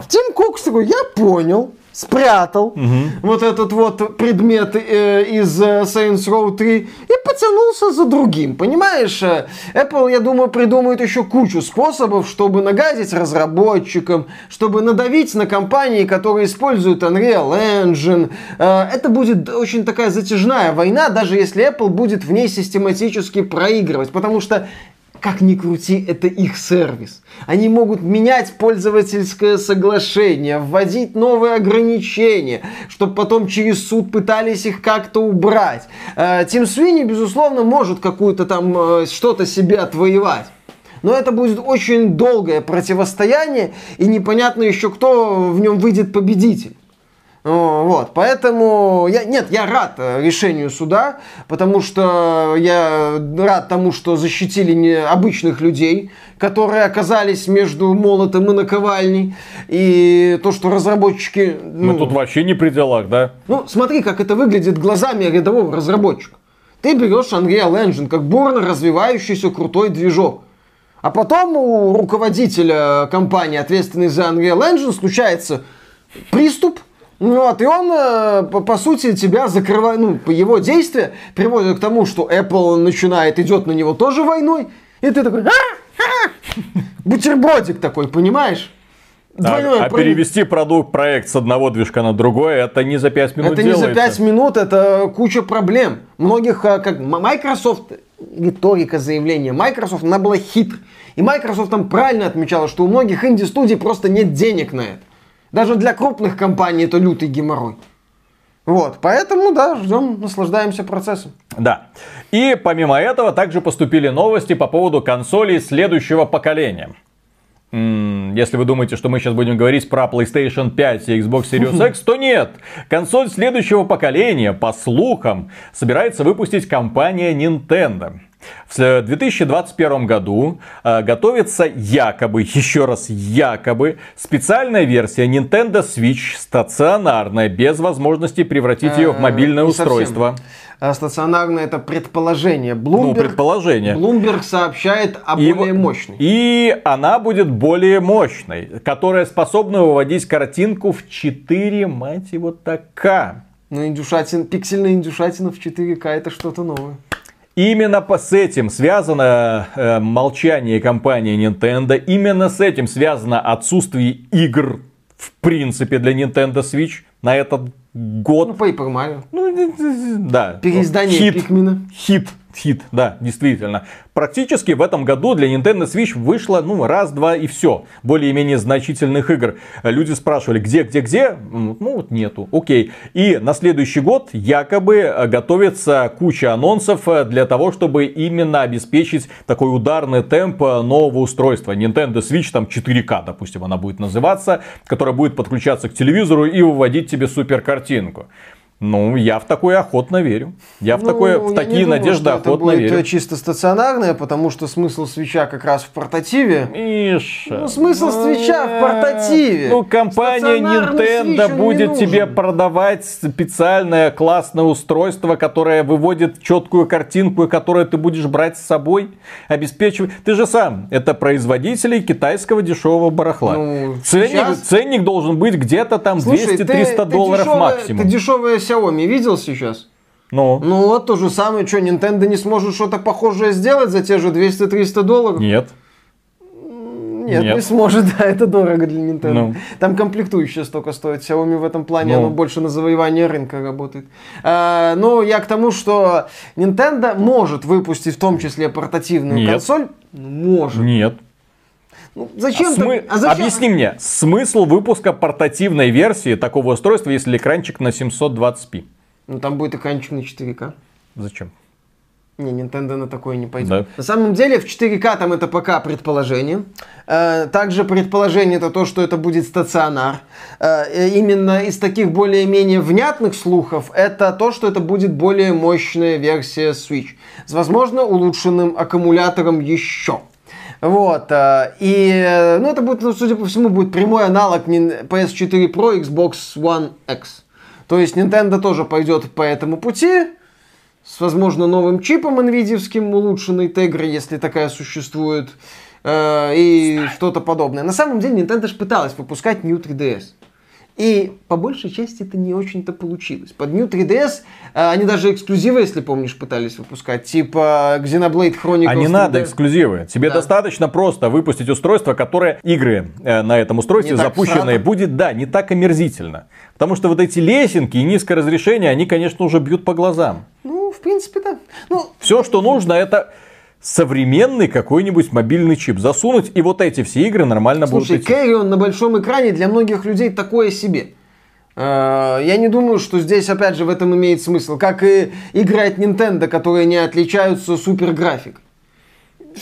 S1: Тим Кукс такой, я понял, спрятал вот этот вот предмет э, из э, Saints Row 3 и потянулся за другим. Понимаешь, э, Apple, я думаю, придумает еще кучу способов, чтобы нагадить разработчикам, чтобы надавить на компании, которые используют Unreal Engine. Э, это будет очень такая затяжная война, даже если Apple будет в ней систематически проигрывать, потому что как ни крути, это их сервис. Они могут менять пользовательское соглашение, вводить новые ограничения, чтобы потом через суд пытались их как-то убрать. Э, Тим Свини, безусловно, может какую-то там э, что-то себе отвоевать. Но это будет очень долгое противостояние, и непонятно еще, кто в нем выйдет победитель. Вот, поэтому я, нет, я рад э, решению суда, потому что я рад тому, что защитили не обычных людей, которые оказались между молотом и наковальней, и то, что разработчики,
S2: Мы
S1: ну,
S2: тут вообще не при делах, да?
S1: ну, смотри, как это выглядит глазами рядового разработчика. Ты берешь Unreal Engine как бурно развивающийся крутой движок. А потом у руководителя компании, ответственной за Unreal Engine, случается приступ, вот, и он, э, по, сути, тебя закрывает, ну, его действия приводят к тому, что Apple начинает, идет на него тоже войной, и ты такой, «А! А!» бутербродик такой, понимаешь? Двойное
S2: а
S1: про-
S2: перевести продукт, проект с одного движка на другой, это не за 5 минут
S1: Это не за
S2: делается.
S1: 5 минут, это куча проблем. Многих, а, как Microsoft, риторика заявления, Microsoft, она была хитрой. И Microsoft там правильно отмечала, что у многих инди-студий просто нет денег на это. Даже для крупных компаний это лютый геморрой. Вот, поэтому, да, ждем, наслаждаемся процессом.
S2: Да. И помимо этого также поступили новости по поводу консолей следующего поколения. Если вы думаете, что мы сейчас будем говорить про PlayStation 5 и Xbox Series X, то нет. Консоль следующего поколения, по слухам, собирается выпустить компания Nintendo. В 2021 году э, готовится якобы, еще раз якобы, специальная версия Nintendo Switch стационарная, без возможности превратить ее в
S1: Э,
S2: мобильное устройство.
S1: А стационарное это предположение.
S2: Ну,
S1: Bloomberg,
S2: предположение.
S1: Bloomberg сообщает о
S2: И
S1: более мощной.
S2: И она будет более мощной, которая способна выводить картинку в 4, мать его, така.
S1: Ну, индюшатин, пиксельная индюшатина в 4К это что-то новое.
S2: Именно с этим связано э, молчание компании Nintendo. Именно с этим связано отсутствие игр в принципе для Nintendo Switch на этот
S1: Ну,
S2: год.
S1: Paper Mario.
S2: Ну, да.
S1: Переиздание
S2: Хит.
S1: Пикмина.
S2: Хит, хит, да, действительно. Практически в этом году для Nintendo Switch вышло, ну, раз-два и все. Более-менее значительных игр. Люди спрашивали, где, где, где? Ну, вот нету. Окей. И на следующий год якобы э, готовится куча анонсов э, для того, чтобы именно обеспечить такой ударный темп э, нового устройства. Nintendo Switch, там 4К, допустим, она будет называться, которая будет подключаться к телевизору и выводить тебе супер картинку. Ну, я в такое охотно верю. Я в,
S1: Ну,
S2: такое, в такие
S1: думаю,
S2: надежды
S1: что это
S2: охотно
S1: будет
S2: верю.
S1: э, чисто стационарное, потому что смысл свеча как раз в портативе.
S2: Миша.
S1: Ну, смысл свеча в портативе.
S2: Ну, компания Nintendo будет тебе продавать специальное классное устройство, которое выводит четкую картинку, и которое ты будешь брать с собой, обеспечивать. Ты же сам, это производители китайского дешевого барахла.
S1: Ну,
S2: ценник,
S1: сейчас-
S2: ценник должен быть где-то там
S1: Слушай,
S2: 200-300
S1: ты- ты
S2: долларов
S1: дешевое-
S2: максимум.
S1: Ты дешевое Xiaomi видел сейчас?
S2: Ну,
S1: Ну вот то же самое, что Nintendo не сможет что-то похожее сделать за те же 200-300 долларов?
S2: нет.
S1: Нет,
S2: Нет.
S1: не сможет, да, это дорого для Nintendo.
S2: Ну.
S1: Там комплектующие столько стоит. Xiaomi в этом плане,
S2: Ну.
S1: оно больше на завоевание рынка работает. А, но я к тому, что Nintendo может выпустить в том числе портативную
S2: Нет.
S1: консоль. Может.
S2: Нет.
S1: Ну, зачем
S2: А смы-
S1: а зачем-
S2: Объясни мне, смысл выпуска портативной версии такого устройства, если экранчик на 720p?
S1: Ну, там будет экранчик на 4К.
S2: Зачем?
S1: Не, Nintendo на такое не пойдет. Да. На самом деле в 4К там это пока предположение. Э, также предположение это то, что это будет стационар. Э, именно из таких более-менее внятных слухов это то, что это будет более мощная версия Switch. С, возможно, улучшенным аккумулятором еще. Вот. Э, и, ну, это будет, ну, судя по всему, будет прямой аналог PS4 Pro, Xbox One X. То есть Nintendo тоже пойдет по этому пути с, возможно, новым чипом NVIDIA, улучшенной Tegra, если такая существует, э, и что-то подобное. На самом деле Nintendo же пыталась выпускать New 3DS. И по большей части это не очень-то получилось. Под New 3DS э, они даже эксклюзивы, если помнишь, пытались выпускать. Типа Xenoblade Chronicles. А
S2: не надо эксклюзивы. Тебе да. достаточно просто выпустить устройство, которое игры э, на этом устройстве запущенные будет, да, не так омерзительно. Потому что вот эти лесенки и низкое разрешение, они, конечно, уже бьют по глазам.
S1: Ну, в принципе, да. Ну,
S2: Все, что нужно, это современный какой-нибудь мобильный чип засунуть, и вот эти все игры нормально
S1: Слушай,
S2: будут идти.
S1: Carrion на большом экране для многих людей такое себе. Э, я не думаю, что здесь, опять же, в этом имеет смысл. Как и играть Nintendo, которые не отличаются супер графикой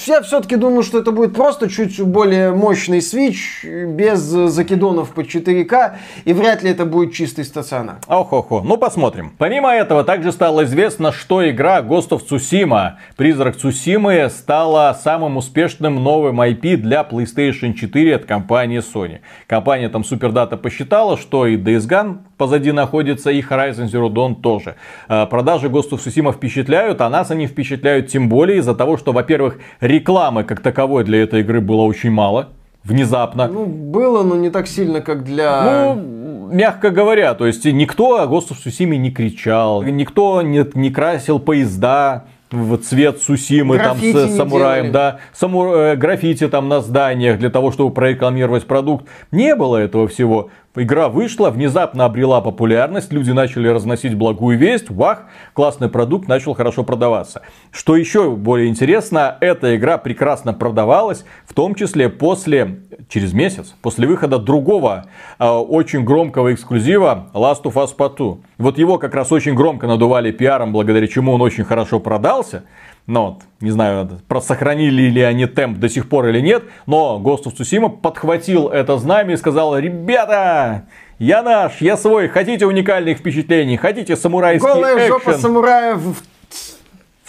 S1: я все-таки думаю, что это будет просто чуть более мощный Switch, без закидонов по 4К, и вряд ли это будет чистый стационар.
S2: Ох-охо, ну посмотрим. Помимо этого, также стало известно, что игра Ghost of Tsushima, Призрак Цусимы, стала самым успешным новым IP для PlayStation 4 от компании Sony. Компания там Superdata посчитала, что и Days Gone позади находится, и Horizon Zero Dawn тоже. А, продажи Ghost of Tsushima впечатляют, а нас они впечатляют тем более из-за того, что, во-первых, рекламы как таковой для этой игры было очень мало. Внезапно.
S1: Ну, было, но не так сильно, как для...
S2: Ну, мягко говоря, то есть никто о Ghost of Tsushima не кричал, никто не, не красил поезда, в цвет Сусимы там с самураем, да, саму, э, граффити там на зданиях для того, чтобы прорекламировать продукт. Не было этого всего. Игра вышла, внезапно обрела популярность, люди начали разносить благую весть, вах, классный продукт начал хорошо продаваться. Что еще более интересно, эта игра прекрасно продавалась, в том числе после, через месяц, после выхода другого э, очень громкого эксклюзива Last of Us Part 2. Вот его как раз очень громко надували пиаром, благодаря чему он очень хорошо продался. Но вот, не знаю, сохранили ли они темп до сих пор или нет, но Ghost of Tsushima подхватил это знамя и сказал, ребята, я наш, я свой, хотите уникальных впечатлений, хотите самурайский Голая экшен. жопа
S1: самурая в,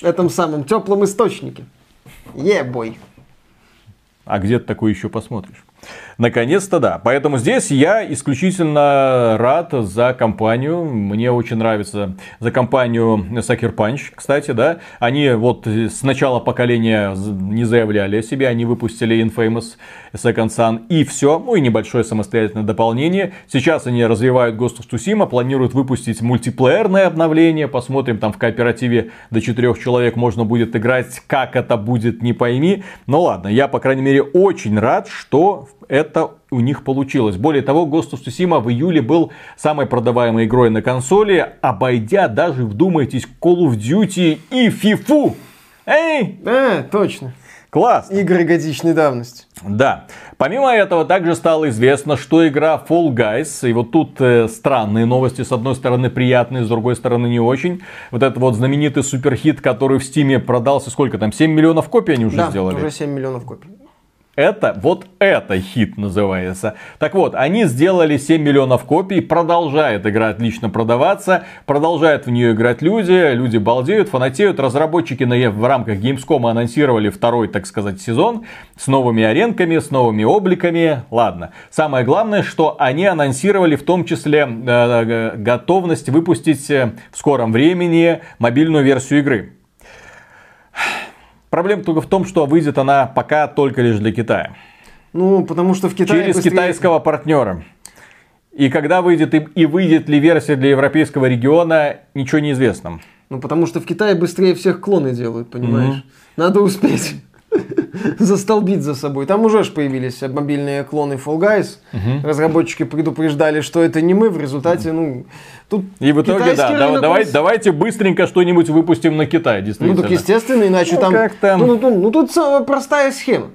S1: этом самом теплом источнике. Ебой. Yeah,
S2: а где ты такое еще посмотришь? Наконец-то да. Поэтому здесь я исключительно рад за компанию. Мне очень нравится за компанию Sucker Punch, кстати, да. Они вот с начала поколения не заявляли о себе. Они выпустили Infamous Second Son и все. Ну и небольшое самостоятельное дополнение. Сейчас они развивают Ghost of Tsushima, планируют выпустить мультиплеерное обновление. Посмотрим, там в кооперативе до четырех человек можно будет играть. Как это будет, не пойми. Ну ладно, я, по крайней мере, очень рад, что это у них получилось. Более того, Ghost of Tsushima в июле был самой продаваемой игрой на консоли, обойдя даже, вдумайтесь, Call of Duty и FIFA. Эй!
S1: А, точно.
S2: Класс.
S1: Игры годичной давности.
S2: Да. Помимо этого, также стало известно, что игра Fall Guys, и вот тут э, странные новости, с одной стороны приятные, с другой стороны не очень. Вот этот вот знаменитый суперхит, который в Стиме продался, сколько там, 7 миллионов копий они уже
S1: да,
S2: сделали?
S1: уже 7 миллионов копий.
S2: Это, вот это хит называется. Так вот, они сделали 7 миллионов копий, продолжает игра отлично продаваться, продолжают в нее играть люди, люди балдеют, фанатеют. Разработчики на, в рамках Gamescom анонсировали второй, так сказать, сезон с новыми аренками, с новыми обликами. Ладно. Самое главное, что они анонсировали в том числе э, готовность выпустить э, в скором времени мобильную версию игры. Проблема только в том, что выйдет она пока только лишь для Китая.
S1: Ну, потому что в Китае
S2: Через быстрее... китайского партнера. И когда выйдет и, и выйдет ли версия для европейского региона, ничего не известно.
S1: Ну, потому что в Китае быстрее всех клоны делают, понимаешь? Mm-hmm. Надо успеть. застолбить за собой. Там уже ж появились мобильные клоны Fall Guys. Угу. Разработчики предупреждали, что это не мы. В результате, ну,
S2: тут И в итоге, да, да давай, давайте быстренько что-нибудь выпустим на Китай, действительно.
S1: Ну, так естественно, иначе ну, там... Как там... Ну, ну, ну, тут простая схема.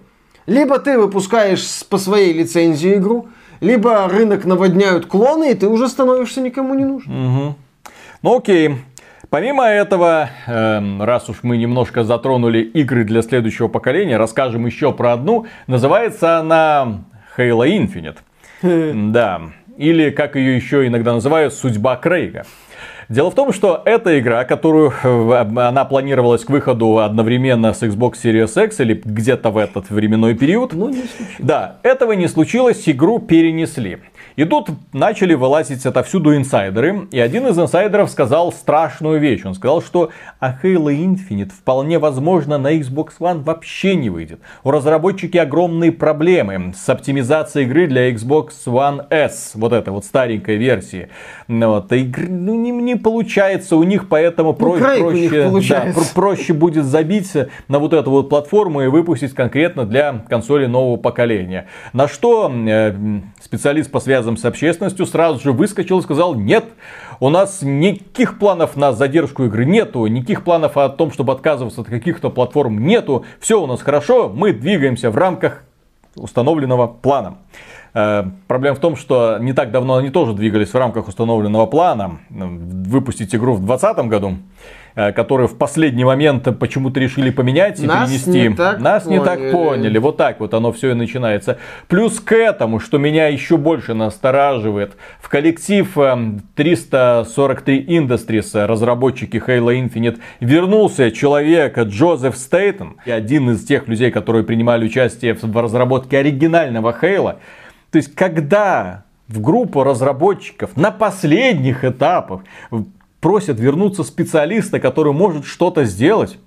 S1: Либо ты выпускаешь по своей лицензии игру, либо рынок наводняют клоны, и ты уже становишься никому не нужен.
S2: Угу. Ну окей. Помимо этого, эм, раз уж мы немножко затронули игры для следующего поколения, расскажем еще про одну. Называется она Halo Infinite. Да. Или, как ее еще иногда называют, судьба Крейга. Дело в том, что эта игра, которую э, она планировалась к выходу одновременно с Xbox Series X или где-то в этот временной период.
S1: Но не случилось.
S2: Да, этого не случилось, игру перенесли. И тут начали вылазить отовсюду инсайдеры. И один из инсайдеров сказал страшную вещь. Он сказал, что а Halo Infinite вполне возможно на Xbox One вообще не выйдет. У разработчики огромные проблемы с оптимизацией игры для Xbox One S. Вот это вот старенькой версии. Вот. Игры, ну, не, не получается у них, поэтому
S1: Ну,
S2: проще,
S1: получается.
S2: да, про- проще будет забить на вот эту вот платформу и выпустить конкретно для консоли нового поколения. На что э, специалист по связям с общественностью сразу же выскочил и сказал, нет, у нас никаких планов на задержку игры нету, никаких планов о том, чтобы отказываться от каких-то платформ нету, все у нас хорошо, мы двигаемся в рамках установленного плана. Э, Проблема в том, что не так давно они тоже двигались в рамках установленного плана. Выпустить игру в 2020 году, э, которую в последний момент почему-то решили поменять и
S1: Нас
S2: перенести.
S1: не так
S2: Нас не так
S1: поняли.
S2: поняли. Вот так вот оно все и начинается. Плюс к этому, что меня еще больше настораживает, в коллектив э, 343 Industries, э, разработчики Halo Infinite, вернулся человек Джозеф Стейтон, и один из тех людей, которые принимали участие в разработке оригинального Halo. То есть, когда в группу разработчиков на последних этапах просят вернуться специалиста, который может что-то сделать,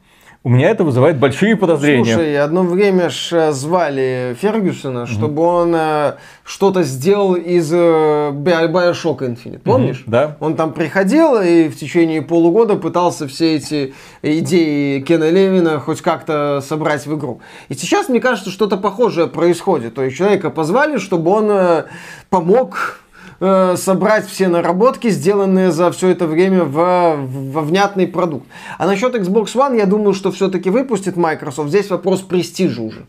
S2: у меня это вызывает большие подозрения.
S1: Слушай, одно время ж э, звали Фергюсона, чтобы он э, что-то сделал из э, Bi- Bioshock Infinite, помнишь?
S2: да.
S1: Он там приходил и в течение полугода пытался все эти идеи Кена Левина хоть как-то собрать в игру. И сейчас, мне кажется, что-то похожее происходит. То есть человека позвали, чтобы он э, помог э, собрать все наработки, сделанные за все это время в, во внятный продукт. А насчет Xbox One, я думаю, что все-таки выпустит Microsoft. Здесь вопрос престижа уже.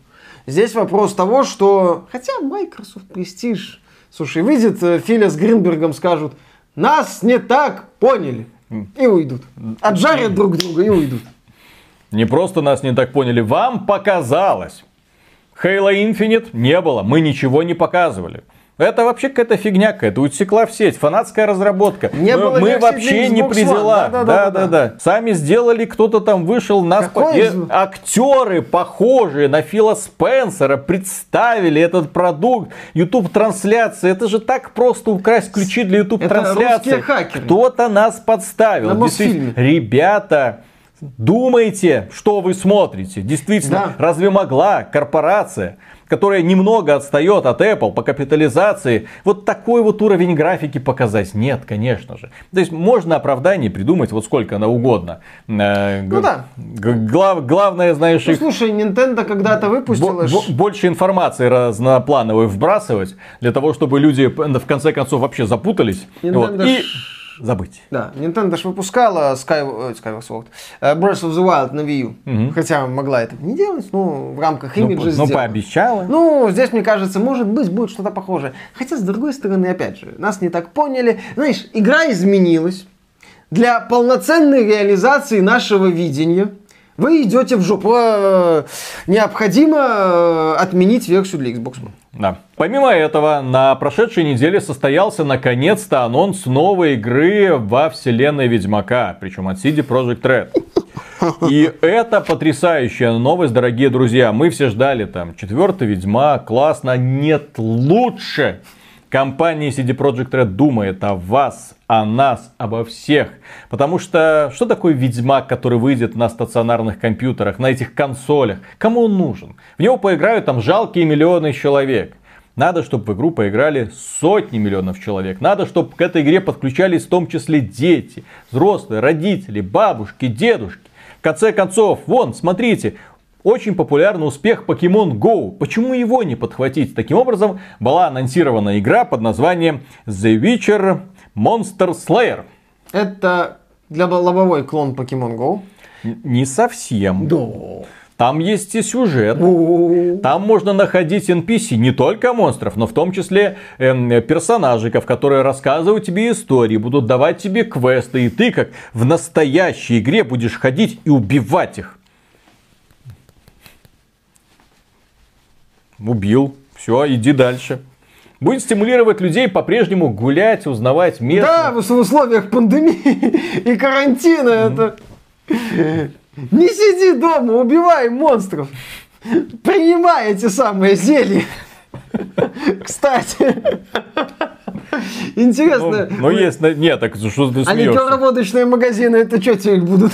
S1: Здесь вопрос того, что... Хотя Microsoft престиж... Слушай, выйдет э, Филя с Гринбергом, скажут, нас не так поняли. И уйдут. Отжарят друг друга и уйдут.
S2: Не просто нас не так поняли, вам показалось. Halo Infinite не было, мы ничего не показывали. Это вообще какая-то фигня какая-то, утекла в сеть, фанатская разработка.
S1: Не
S2: мы
S1: было
S2: мы вообще не
S1: Xbox
S2: при
S1: One.
S2: делах.
S1: Да-да-да-да-да.
S2: Да-да-да. Сами сделали, кто-то там вышел, нас
S1: Какой
S2: по- э, актеры, похожие на Фила Спенсера, представили этот продукт. YouTube трансляция, это же так просто украсть ключи для YouTube трансляции. Кто-то нас подставил.
S1: На.
S2: Ребята, думайте, что вы смотрите. Действительно,
S1: Да.
S2: разве могла корпорация, которая немного отстает от Apple по капитализации, вот такой вот уровень графики показать? Нет, конечно же. То есть можно оправдание придумать вот сколько она угодно. Э,
S1: Ну да.
S2: глав- главное, знаешь,
S1: Ну,
S2: их
S1: слушай, Nintendo когда-то выпустила...
S2: бо- больше информации разноплановой вбрасывать, для того, чтобы люди в конце концов вообще запутались.
S1: Nintendo
S2: Вот, и забыть.
S1: Да, Nintendo ж выпускала Sky, э, Skyward Sword, э, Breath of the Wild на Wii U.
S2: Мгм.
S1: Хотя могла это не делать, но в рамках
S2: Ну,
S1: имиджа
S2: ну,
S1: сделала.
S2: пообещала.
S1: Ну, здесь, мне кажется, может быть, будет что-то похожее. Хотя, с другой стороны, опять же, нас не так поняли. Знаешь, игра изменилась. Для полноценной реализации нашего видения вы идете в жопу. Э, Необходимо э, отменить версию для Xbox One.
S2: Да. Помимо этого, на прошедшей неделе состоялся наконец-то анонс новой игры во вселенной Ведьмака, причем от CD Projekt Red. И это потрясающая новость, дорогие друзья. Мы все ждали там четвертый Ведьмак, классно. Нет лучше. Компания CD Projekt Red думает о вас, о нас, обо всех. Потому что что такое Ведьмак, который выйдет на стационарных компьютерах, на этих консолях? Кому он нужен? В него поиграют там жалкие миллионы человек. Надо, чтобы в игру поиграли сотни миллионов человек. Надо, чтобы к этой игре подключались в том числе дети, взрослые, родители, бабушки, дедушки. В конце концов, вон, смотрите, очень популярный успех Pokemon Go. Почему его не подхватить? Таким образом, была анонсирована игра под названием The Witcher Monster Slayer.
S1: Это для лобовой клон Pokemon Go.
S2: Н- Не совсем.
S1: Да.
S2: Там есть и сюжет. Там можно находить NPC, не только монстров, но в том числе эм, персонажиков, которые рассказывают тебе истории, будут давать тебе квесты, и ты как в настоящей игре будешь ходить и убивать их. Убил. Все, иди дальше. Будет стимулировать людей по-прежнему гулять, узнавать место.
S1: Да, в условиях пандемии и карантина это... Не сиди дома, убивай монстров. Принимай эти самые зелья. Кстати. Интересно.
S2: ну, есть, нет, так что ты
S1: А
S2: смеешься?
S1: ликероводочные магазины, это что теперь будут?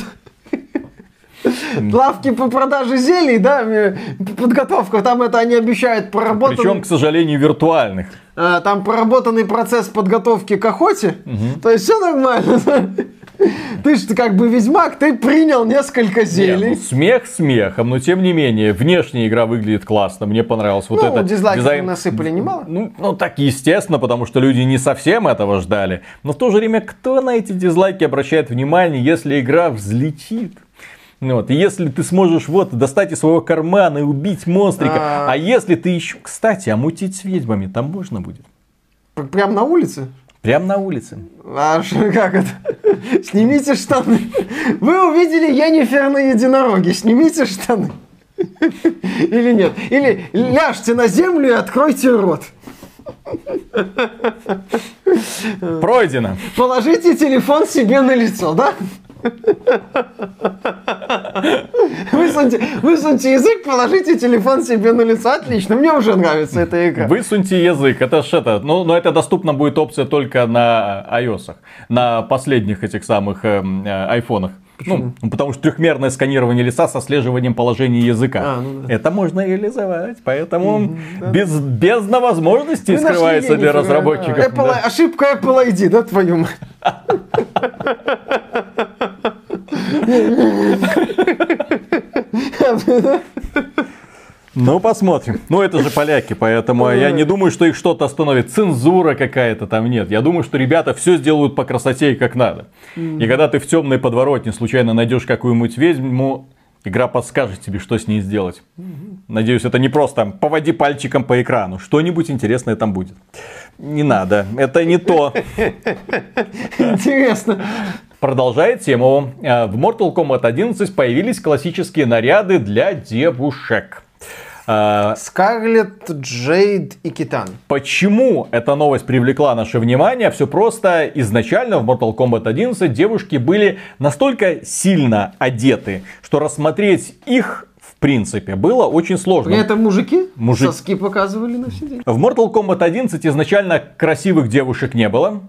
S1: Лавки по продаже зелий, да, подготовка, там это они обещают
S2: Причем,
S1: проработанный,
S2: к сожалению, виртуальных.
S1: э, там проработанный процесс подготовки к охоте, то есть все нормально. Ты же как бы ведьмак, ты принял несколько
S2: Не, ну,
S1: зелий.
S2: смех смехом, но тем не менее, внешняя игра выглядит классно. Мне понравилось вот
S1: Ну,
S2: это.
S1: дизлайков
S2: дизайн-
S1: насыпали немало.
S2: Ну, ну, так естественно, потому что люди не совсем этого ждали. Но в то же время, кто на эти дизлайки обращает внимание, если игра взлетит? Вот. И если ты сможешь вот достать из своего кармана и убить монстрика,
S1: А.
S2: а если ты еще, кстати, а мутить с ведьмами там можно будет?
S1: Прям на улице.
S2: Прям на улице.
S1: А как это? Снимите штаны. Вы увидели Енифер на единороге. Снимите штаны. Или нет? Или ляжьте на землю и откройте рот.
S2: Пройдено.
S1: Положите телефон себе на лицо, да? Высуньте, высуньте язык, положите телефон себе на лицо. Отлично, мне уже нравится эта игра.
S2: Высуньте язык, это ж это, ну, но это доступна будет опция только на iOS, на последних этих самых эм, э, айфонах. Ну, потому что трехмерное сканирование лица со слеживанием положения языка.
S1: А, ну да.
S2: Это можно реализовать, поэтому без, бездна возможностей
S1: Вы
S2: скрывается для разработчиков.
S1: Apple-
S2: Да.
S1: Ошибка Apple ID, да, твою мать?
S2: Ну, посмотрим. Ну, это же поляки, поэтому я не думаю, что их что-то остановит. Цензура какая-то там нет. Я думаю, что ребята все сделают по красоте и как надо. И когда ты в темной подворотне случайно найдешь какую-нибудь ведьму, игра подскажет тебе, что с ней сделать. Надеюсь, это не просто поводи пальчиком по экрану. Что-нибудь интересное там будет. Не надо, это не то.
S1: Интересно.
S2: Продолжая тему, э, в Mortal Kombat 11 появились классические наряды для девушек. Э,
S1: Скарлетт, Джейд и Китан.
S2: Почему эта новость привлекла наше внимание? Все просто. Изначально в Mortal Kombat 11 девушки были настолько сильно одеты, что рассмотреть их в принципе было очень сложно.
S1: Этом мужики
S2: Мужик-
S1: соски показывали на все день.
S2: В Mortal Kombat 11 изначально красивых девушек не было.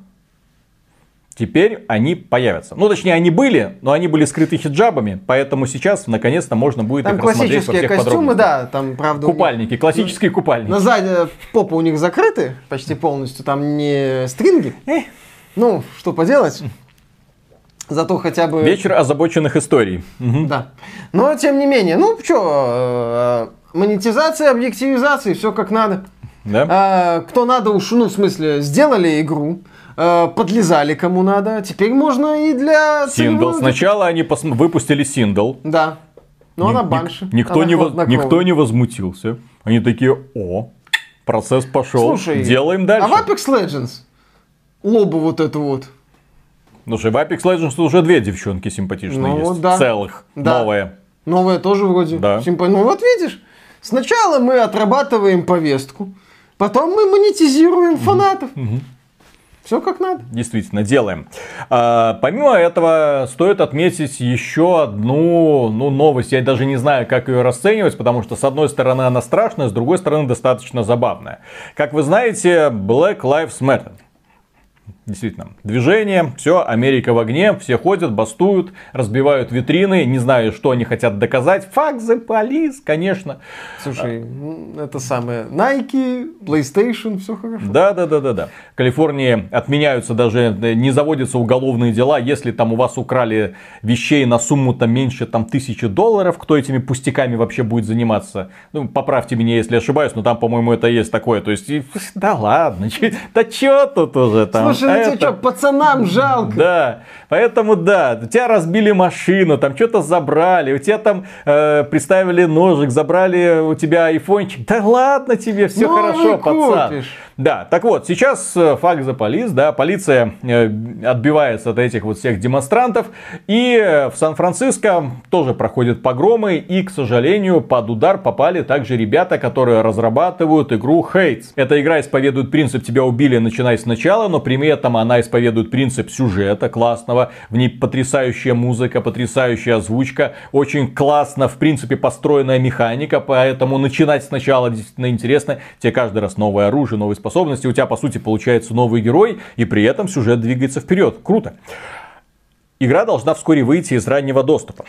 S2: Теперь они появятся. Ну, точнее, они были, но они были скрыты хиджабами, поэтому сейчас наконец-то можно будет
S1: Там
S2: их рассмотреть во
S1: классические
S2: всех
S1: костюмы, да, там, правда,
S2: Купальники, классические купальники.
S1: на задние попа у них закрыты почти полностью, там не стринги.
S2: Эх.
S1: Ну, что поделать. Зато хотя бы...
S2: Вечер озабоченных историй. Мгм.
S1: Да. Но, тем не менее, ну, что, монетизация, объективизация, все как надо.
S2: Да?
S1: А, кто надо уж, ну, в смысле, сделали игру, подлезали кому надо, теперь можно и для... Целевой-
S2: Сначала они пос- выпустили сингл.
S1: Да. Но
S2: Ни-
S1: она
S2: ник-
S1: банши.
S2: Никто,
S1: она
S2: не, воз- никто не возмутился. Они такие, о, процесс пошел,
S1: Слушай,
S2: делаем дальше.
S1: А в Apex Legends лобу вот эту вот.
S2: Слушай, в Apex Legends уже две девчонки симпатичные
S1: Ну,
S2: есть.
S1: да.
S2: Целых.
S1: Да.
S2: Новые.
S1: Новая тоже вроде.
S2: Да.
S1: симпа- Ну вот видишь, сначала мы отрабатываем повестку, потом мы монетизируем фанатов. Все как надо.
S2: Действительно, делаем. А, помимо этого, стоит отметить еще одну ну, новость. Я даже не знаю, как ее расценивать, потому что, с одной стороны, она страшная, с другой стороны, достаточно забавная. Как вы знаете, Black Lives Matter. Действительно, движение, все, Америка в огне, все ходят, бастуют, разбивают витрины, не знаю, что они хотят доказать. Fuck the police, конечно.
S1: Слушай, м, это самое. Nike, PlayStation, все хорошо.
S2: Да, да, да, да, да. В Калифорнии отменяются даже, не заводятся уголовные дела, если там у вас украли вещей на сумму там меньше там тысячи долларов, кто этими пустяками вообще будет заниматься? Ну, поправьте меня, если ошибаюсь, но там, по-моему, это есть такое. То есть, и, да ладно, да чё тут уже там?
S1: Слушай, ну тебе что, пацанам жалко?
S2: Да, поэтому да, у тебя разбили машину, там что-то забрали, у тебя там э, приставили ножик, забрали у тебя айфончик. Да ладно тебе, все
S1: Ну,
S2: хорошо, пацан.
S1: купишь.
S2: Да, так вот, сейчас э, факт за полис, да, полиция э, отбивается от этих вот всех демонстрантов, и э, в Сан-Франциско тоже проходят погромы, и, к сожалению, под удар попали также ребята, которые разрабатывают игру Hades. Эта игра исповедует принцип «тебя убили, начинай сначала», но при этом она исповедует принцип сюжета классного, в ней потрясающая музыка, потрясающая озвучка, очень классно, в принципе, построенная механика, поэтому начинать сначала действительно интересно, тебе каждый раз новое оружие, новые способности, у тебя, по сути, получается новый герой, и при этом сюжет двигается вперед. Круто. Игра должна вскоре выйти из раннего доступа.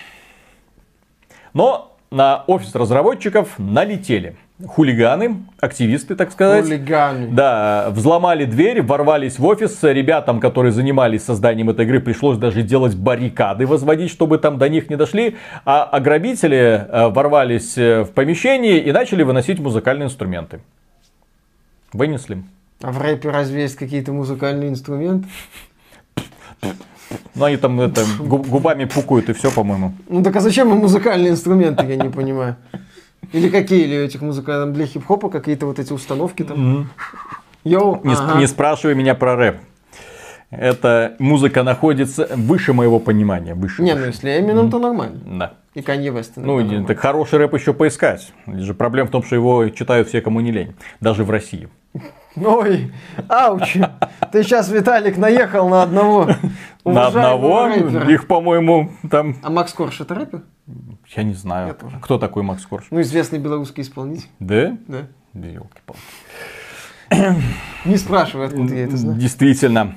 S2: Но на офис разработчиков налетели хулиганы, активисты, так сказать.
S1: Хулиганы.
S2: Да, взломали дверь, ворвались в офис. Ребятам, которые занимались созданием этой игры, пришлось даже делать баррикады, возводить, чтобы там до них не дошли. А ограбители э, ворвались э, в помещение и начали выносить музыкальные инструменты. Вынесли.
S1: А в рэпе разве есть какие-то музыкальные инструменты?
S2: Ну, они там это, гу- губами пукают и все, по-моему.
S1: Ну так а зачем им музыкальные инструменты, я не понимаю. Или какие, или этих музыкальных для хип-хопа какие-то вот эти установки там. Йоу,
S2: Не,
S1: ага.
S2: не спрашивай меня про рэп. Эта музыка находится выше моего понимания. Выше.
S1: Не, ну если Эмином, то нормально.
S2: Да.
S1: И Канье Вест.
S2: Ну, так хороший рэп еще поискать. Же проблема в том, что его читают все, кому не лень. Даже в России.
S1: Ой, ауч. Ты сейчас, Виталик, наехал на одного
S2: На одного,
S1: рэпера.
S2: их, по-моему, там,
S1: А Макс Корж это рэпер?
S2: я не знаю,
S1: Я тоже.
S2: кто такой Макс Корж.
S1: Ну, известный белорусский исполнитель.
S2: Да?
S1: Да.
S2: Да ёлки-палки.
S1: Не спрашивай, откуда я это знаю.
S2: Действительно.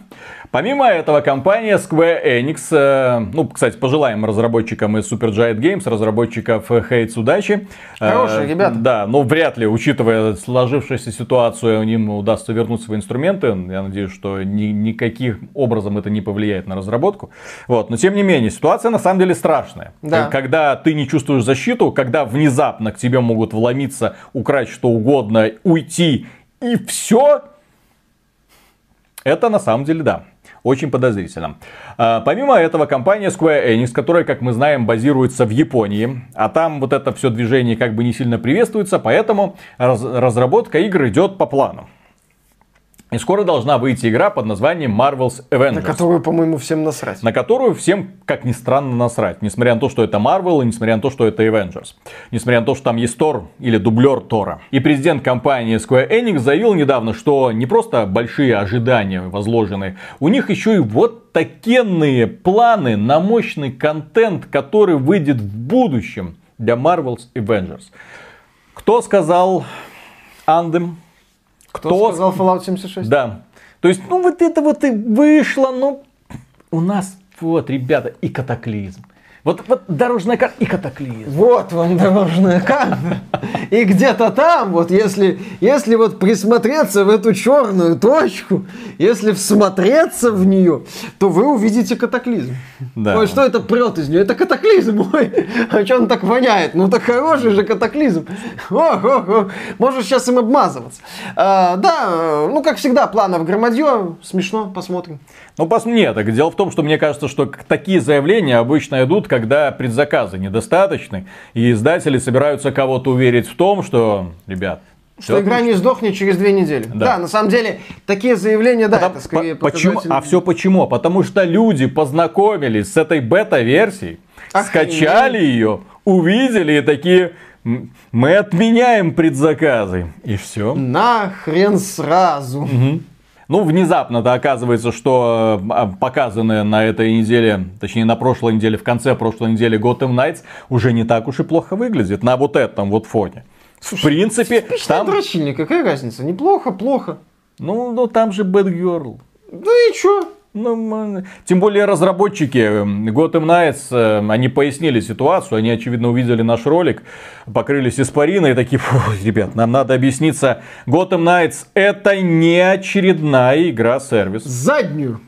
S2: Помимо этого, компания Square Enix, э, ну, кстати, пожелаем разработчикам из Supergiant Games, разработчиков Hades удачи. Э,
S1: Хорошие ребята.
S2: Да, но вряд ли, учитывая сложившуюся ситуацию, им удастся вернуть свои инструменты. Я надеюсь, что ни, никаким образом это не повлияет на разработку. Вот. Но, тем не менее, ситуация на самом деле страшная.
S1: Да.
S2: Когда ты не чувствуешь защиту, когда внезапно к тебе могут вломиться, украсть что угодно, уйти, и все, это на самом деле да. Очень подозрительно. А, помимо этого, компания Square Enix, которая, как мы знаем, базируется в Японии, а там вот это все движение как бы не сильно приветствуется, поэтому раз- разработка игр идет по плану. И скоро должна выйти игра под названием Marvel's Avengers.
S1: На которую, по-моему, всем насрать.
S2: на которую всем, как ни странно, насрать. Несмотря на то, что это Marvel, и несмотря на то, что это Avengers. Несмотря на то, что там есть Тор или дублер Тора. И президент компании Square Enix заявил недавно, что не просто большие ожидания возложены, у них еще и вот такенные планы на мощный контент, который выйдет в будущем для Marvel's Avengers. Кто сказал Андем?
S1: Кто, сказал Fallout 76?
S2: Да. То есть, ну вот это вот и вышло, ну у нас вот, ребята, и катаклизм. Вот, вот дорожная карта и катаклизм.
S1: Вот вам дорожная карта. И где-то там, вот если, если вот присмотреться в эту черную точку, если всмотреться в нее, то вы увидите катаклизм.
S2: Да.
S1: Ой, что это прет из нее? Это катаклизм. Ой, а что он так воняет? Ну так хороший же катаклизм. Ох, ох, ох. Можешь сейчас им обмазываться. А, да, ну как всегда, планов громадье. Смешно, посмотрим.
S2: Ну, пос... нет, так дело в том, что мне кажется, что такие заявления обычно идут, когда предзаказы недостаточны, и издатели собираются кого-то уверить в том, что, ребят,
S1: Что игра не сдохнет через две недели.
S2: Да.
S1: Да, на самом деле, такие заявления, да,
S2: Потом-
S1: это скорее
S2: по- почему? А все почему? Потому что люди познакомились с этой бета-версией, скачали ее, увидели и такие, «М, мы отменяем предзаказы. И все.
S1: Нахрен сразу.
S2: Ну, внезапно-то оказывается, что э, показанное на этой неделе, точнее на прошлой неделе, в конце прошлой недели Gotham Knights уже не так уж и плохо выглядит на вот этом вот фоне. в принципе, там,
S1: дрочильник, какая разница? Неплохо, плохо.
S2: ну, ну, там же Bad Girl.
S1: Ну и чё?
S2: Ну, тем более разработчики эм, Gotham Knights, э, они пояснили ситуацию, они, очевидно, увидели наш ролик, покрылись испариной и такие, «Фу, ребят, нам надо объясниться. Gotham Knights это не очередная игра-сервис.
S1: Заднюю.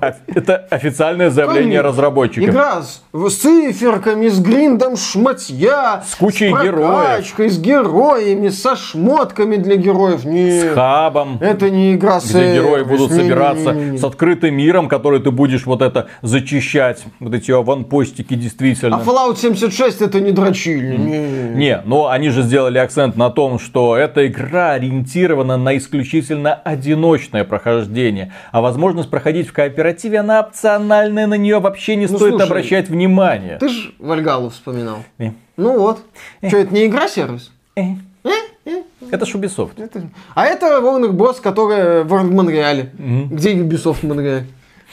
S2: Это официальное заявление
S1: Конечно.
S2: разработчиков.
S1: Игра с, с циферками, с гриндом шматья,
S2: С кучей
S1: прокачкой, с героями, со шмотками для героев. Нет,
S2: С хабом.
S1: это не игра с
S2: где герои будут собираться с открытым миром, который ты будешь вот это зачищать. Вот эти аванпостики действительно.
S1: А Fallout 76 это не дрочильня. Не.
S2: Не, но они же сделали акцент на том, что эта игра ориентирована на исключительно одиночное прохождение. А возможность проходить в кооперативе, она опциональная, на нее вообще не
S1: Ну,
S2: стоит
S1: слушай,
S2: обращать внимание.
S1: Ты ж Вальгалу вспоминал.
S2: Э.
S1: Ну вот. Что, это не игра-сервис?
S2: Э. Это ж Ubisoft.
S1: Это- А это Warner Bros., которая в Монреале. Где Ubisoft в Монреале?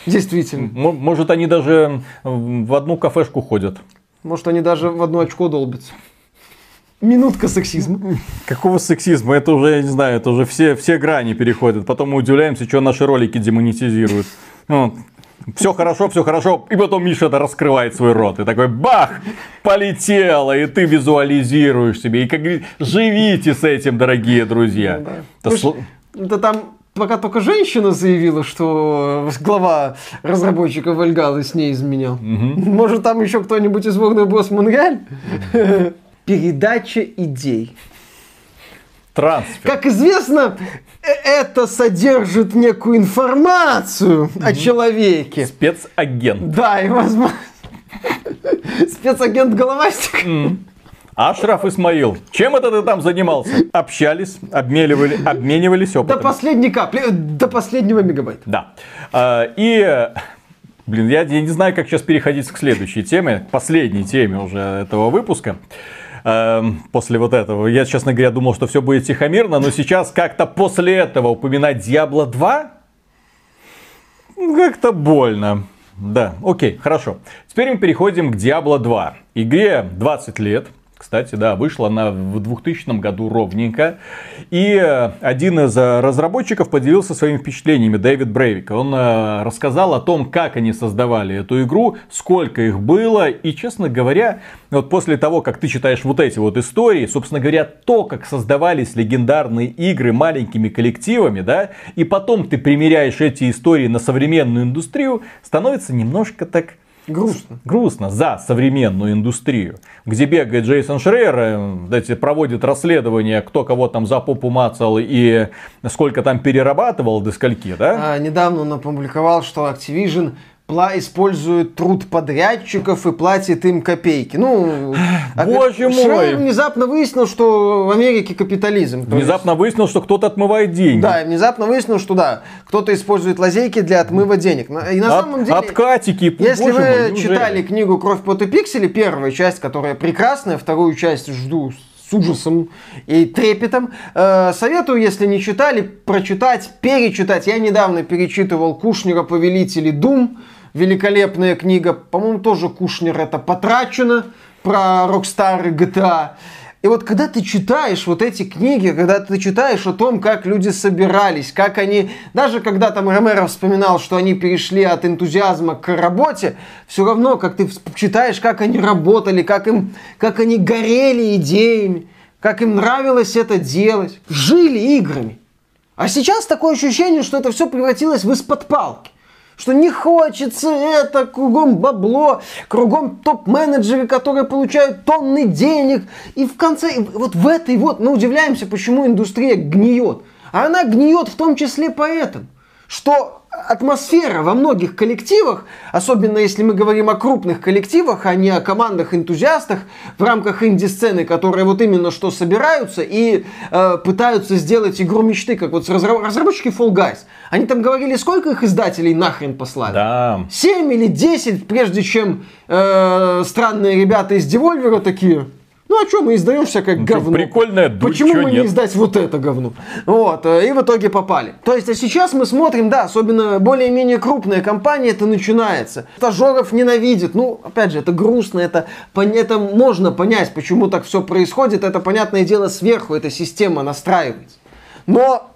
S1: Действительно.
S2: М- Может, они даже в одну кафешку ходят.
S1: Может, они даже в одно очко долбятся. Минутка сексизма.
S2: Какого сексизма? Это уже, я не знаю, это уже все, все грани переходят. Потом мы удивляемся, что наши ролики демонетизируют. Все хорошо, все хорошо. И потом Миша это раскрывает свой рот. И такой бах! Полетело! И ты визуализируешь себе. И как живите с этим, дорогие друзья.
S1: Ну да.
S2: Это
S1: Да там пока только женщина заявила, что глава разработчика Вальгалы с ней изменял. Может, там еще кто-нибудь из Warner Bros. Монреаль? Передача идей.
S2: Трансфер.
S1: Как известно, э- это содержит некую информацию о человеке.
S2: Спецагент.
S1: Да, и возможно... Спецагент Головастик.
S2: Ашраф Исмаил. Чем это ты там занимался? Общались, обменивали, обменивались
S1: До
S2: опытом.
S1: последней капли, э, до последнего мегабайта.
S2: Да. А, И, блин, я, я не знаю, как сейчас переходить к следующей теме, к последней теме уже этого выпуска. Эм, После вот этого. Я, честно говоря, думал, что все будет тихомирно, но сейчас как-то после этого упоминать Диабло 2 ну, как-то больно. Да, окей, хорошо. Теперь мы переходим к Diablo 2. Игре 20 лет. Кстати, да, вышла она в 2000 году ровненько. И э, один из э, разработчиков поделился своими впечатлениями, Дэвид Брейвик. Он э, рассказал о том, как они создавали эту игру, сколько их было. И, честно говоря, вот после того, как ты читаешь вот эти вот истории, собственно говоря, то, как создавались легендарные игры маленькими коллективами, да, и потом ты примеряешь эти истории на современную индустрию, становится немножко так
S1: Грустно.
S2: грустно за современную индустрию, где бегает Джейсон Шрейер, э, эти проводит расследование, кто кого там за попу мацал и сколько там перерабатывал до скольки, да?
S1: А, недавно он опубликовал, что Activision использует труд подрядчиков и платит им копейки. Ну,
S2: Боже
S1: опять-
S2: мой!
S1: Внезапно выяснил, что в Америке капитализм.
S2: Внезапно выяснилось, что кто-то отмывает деньги.
S1: есть- Да, внезапно выяснил, что да, кто-то использует лазейки для отмыва денег. На- И на
S2: От-
S1: самом деле...
S2: откатики,
S1: Если
S2: боже
S1: вы
S2: мой, неужели?
S1: читали книгу «Кровь, пот и пиксели», первая часть, которая прекрасная, вторую часть жду с ужасом и трепетом. Э, советую, если не читали, прочитать, перечитать. Я недавно перечитывал Кушнера «Повелители Дум». Великолепная книга. По-моему, тоже Кушнер это потрачено про Rockstar и GTA. И вот когда ты читаешь вот эти книги, когда ты читаешь о том, как люди собирались, как они, даже когда там Ромеро вспоминал, что они перешли от энтузиазма к работе, все равно, как ты читаешь, как они работали, как, им, как они горели идеями, как им нравилось это делать, жили играми. А сейчас такое ощущение, что это все превратилось в из-под палки. Что не хочется это, кругом бабло, кругом топ-менеджеры, которые получают тонны денег. И в конце, вот в этой вот, мы удивляемся, почему индустрия гниет. А она гниет в том числе поэтому, что атмосфера во многих коллективах, особенно если мы говорим о крупных коллективах, а не о командах-энтузиастах в рамках инди-сцены, которые вот именно что собираются и э, пытаются сделать игру мечты, как вот разработчики Fall Guys. Они там говорили, сколько их издателей нахрен послали?
S2: Да.
S1: 7 или 10, прежде чем э, странные ребята из Devolver такие, ну а что, мы издаем всякое
S2: Ну,
S1: говно.
S2: прикольная дурь,
S1: Почему мы не
S2: нет?
S1: издать вот это говно? Вот, э, и в итоге попали. То есть, а сейчас мы смотрим, да, особенно более-менее крупные компании, это начинается. Стажеров ненавидят. Ну, опять же, это грустно, это, это можно понять, почему так все происходит. Это, понятное дело, сверху эта система настраивается. Но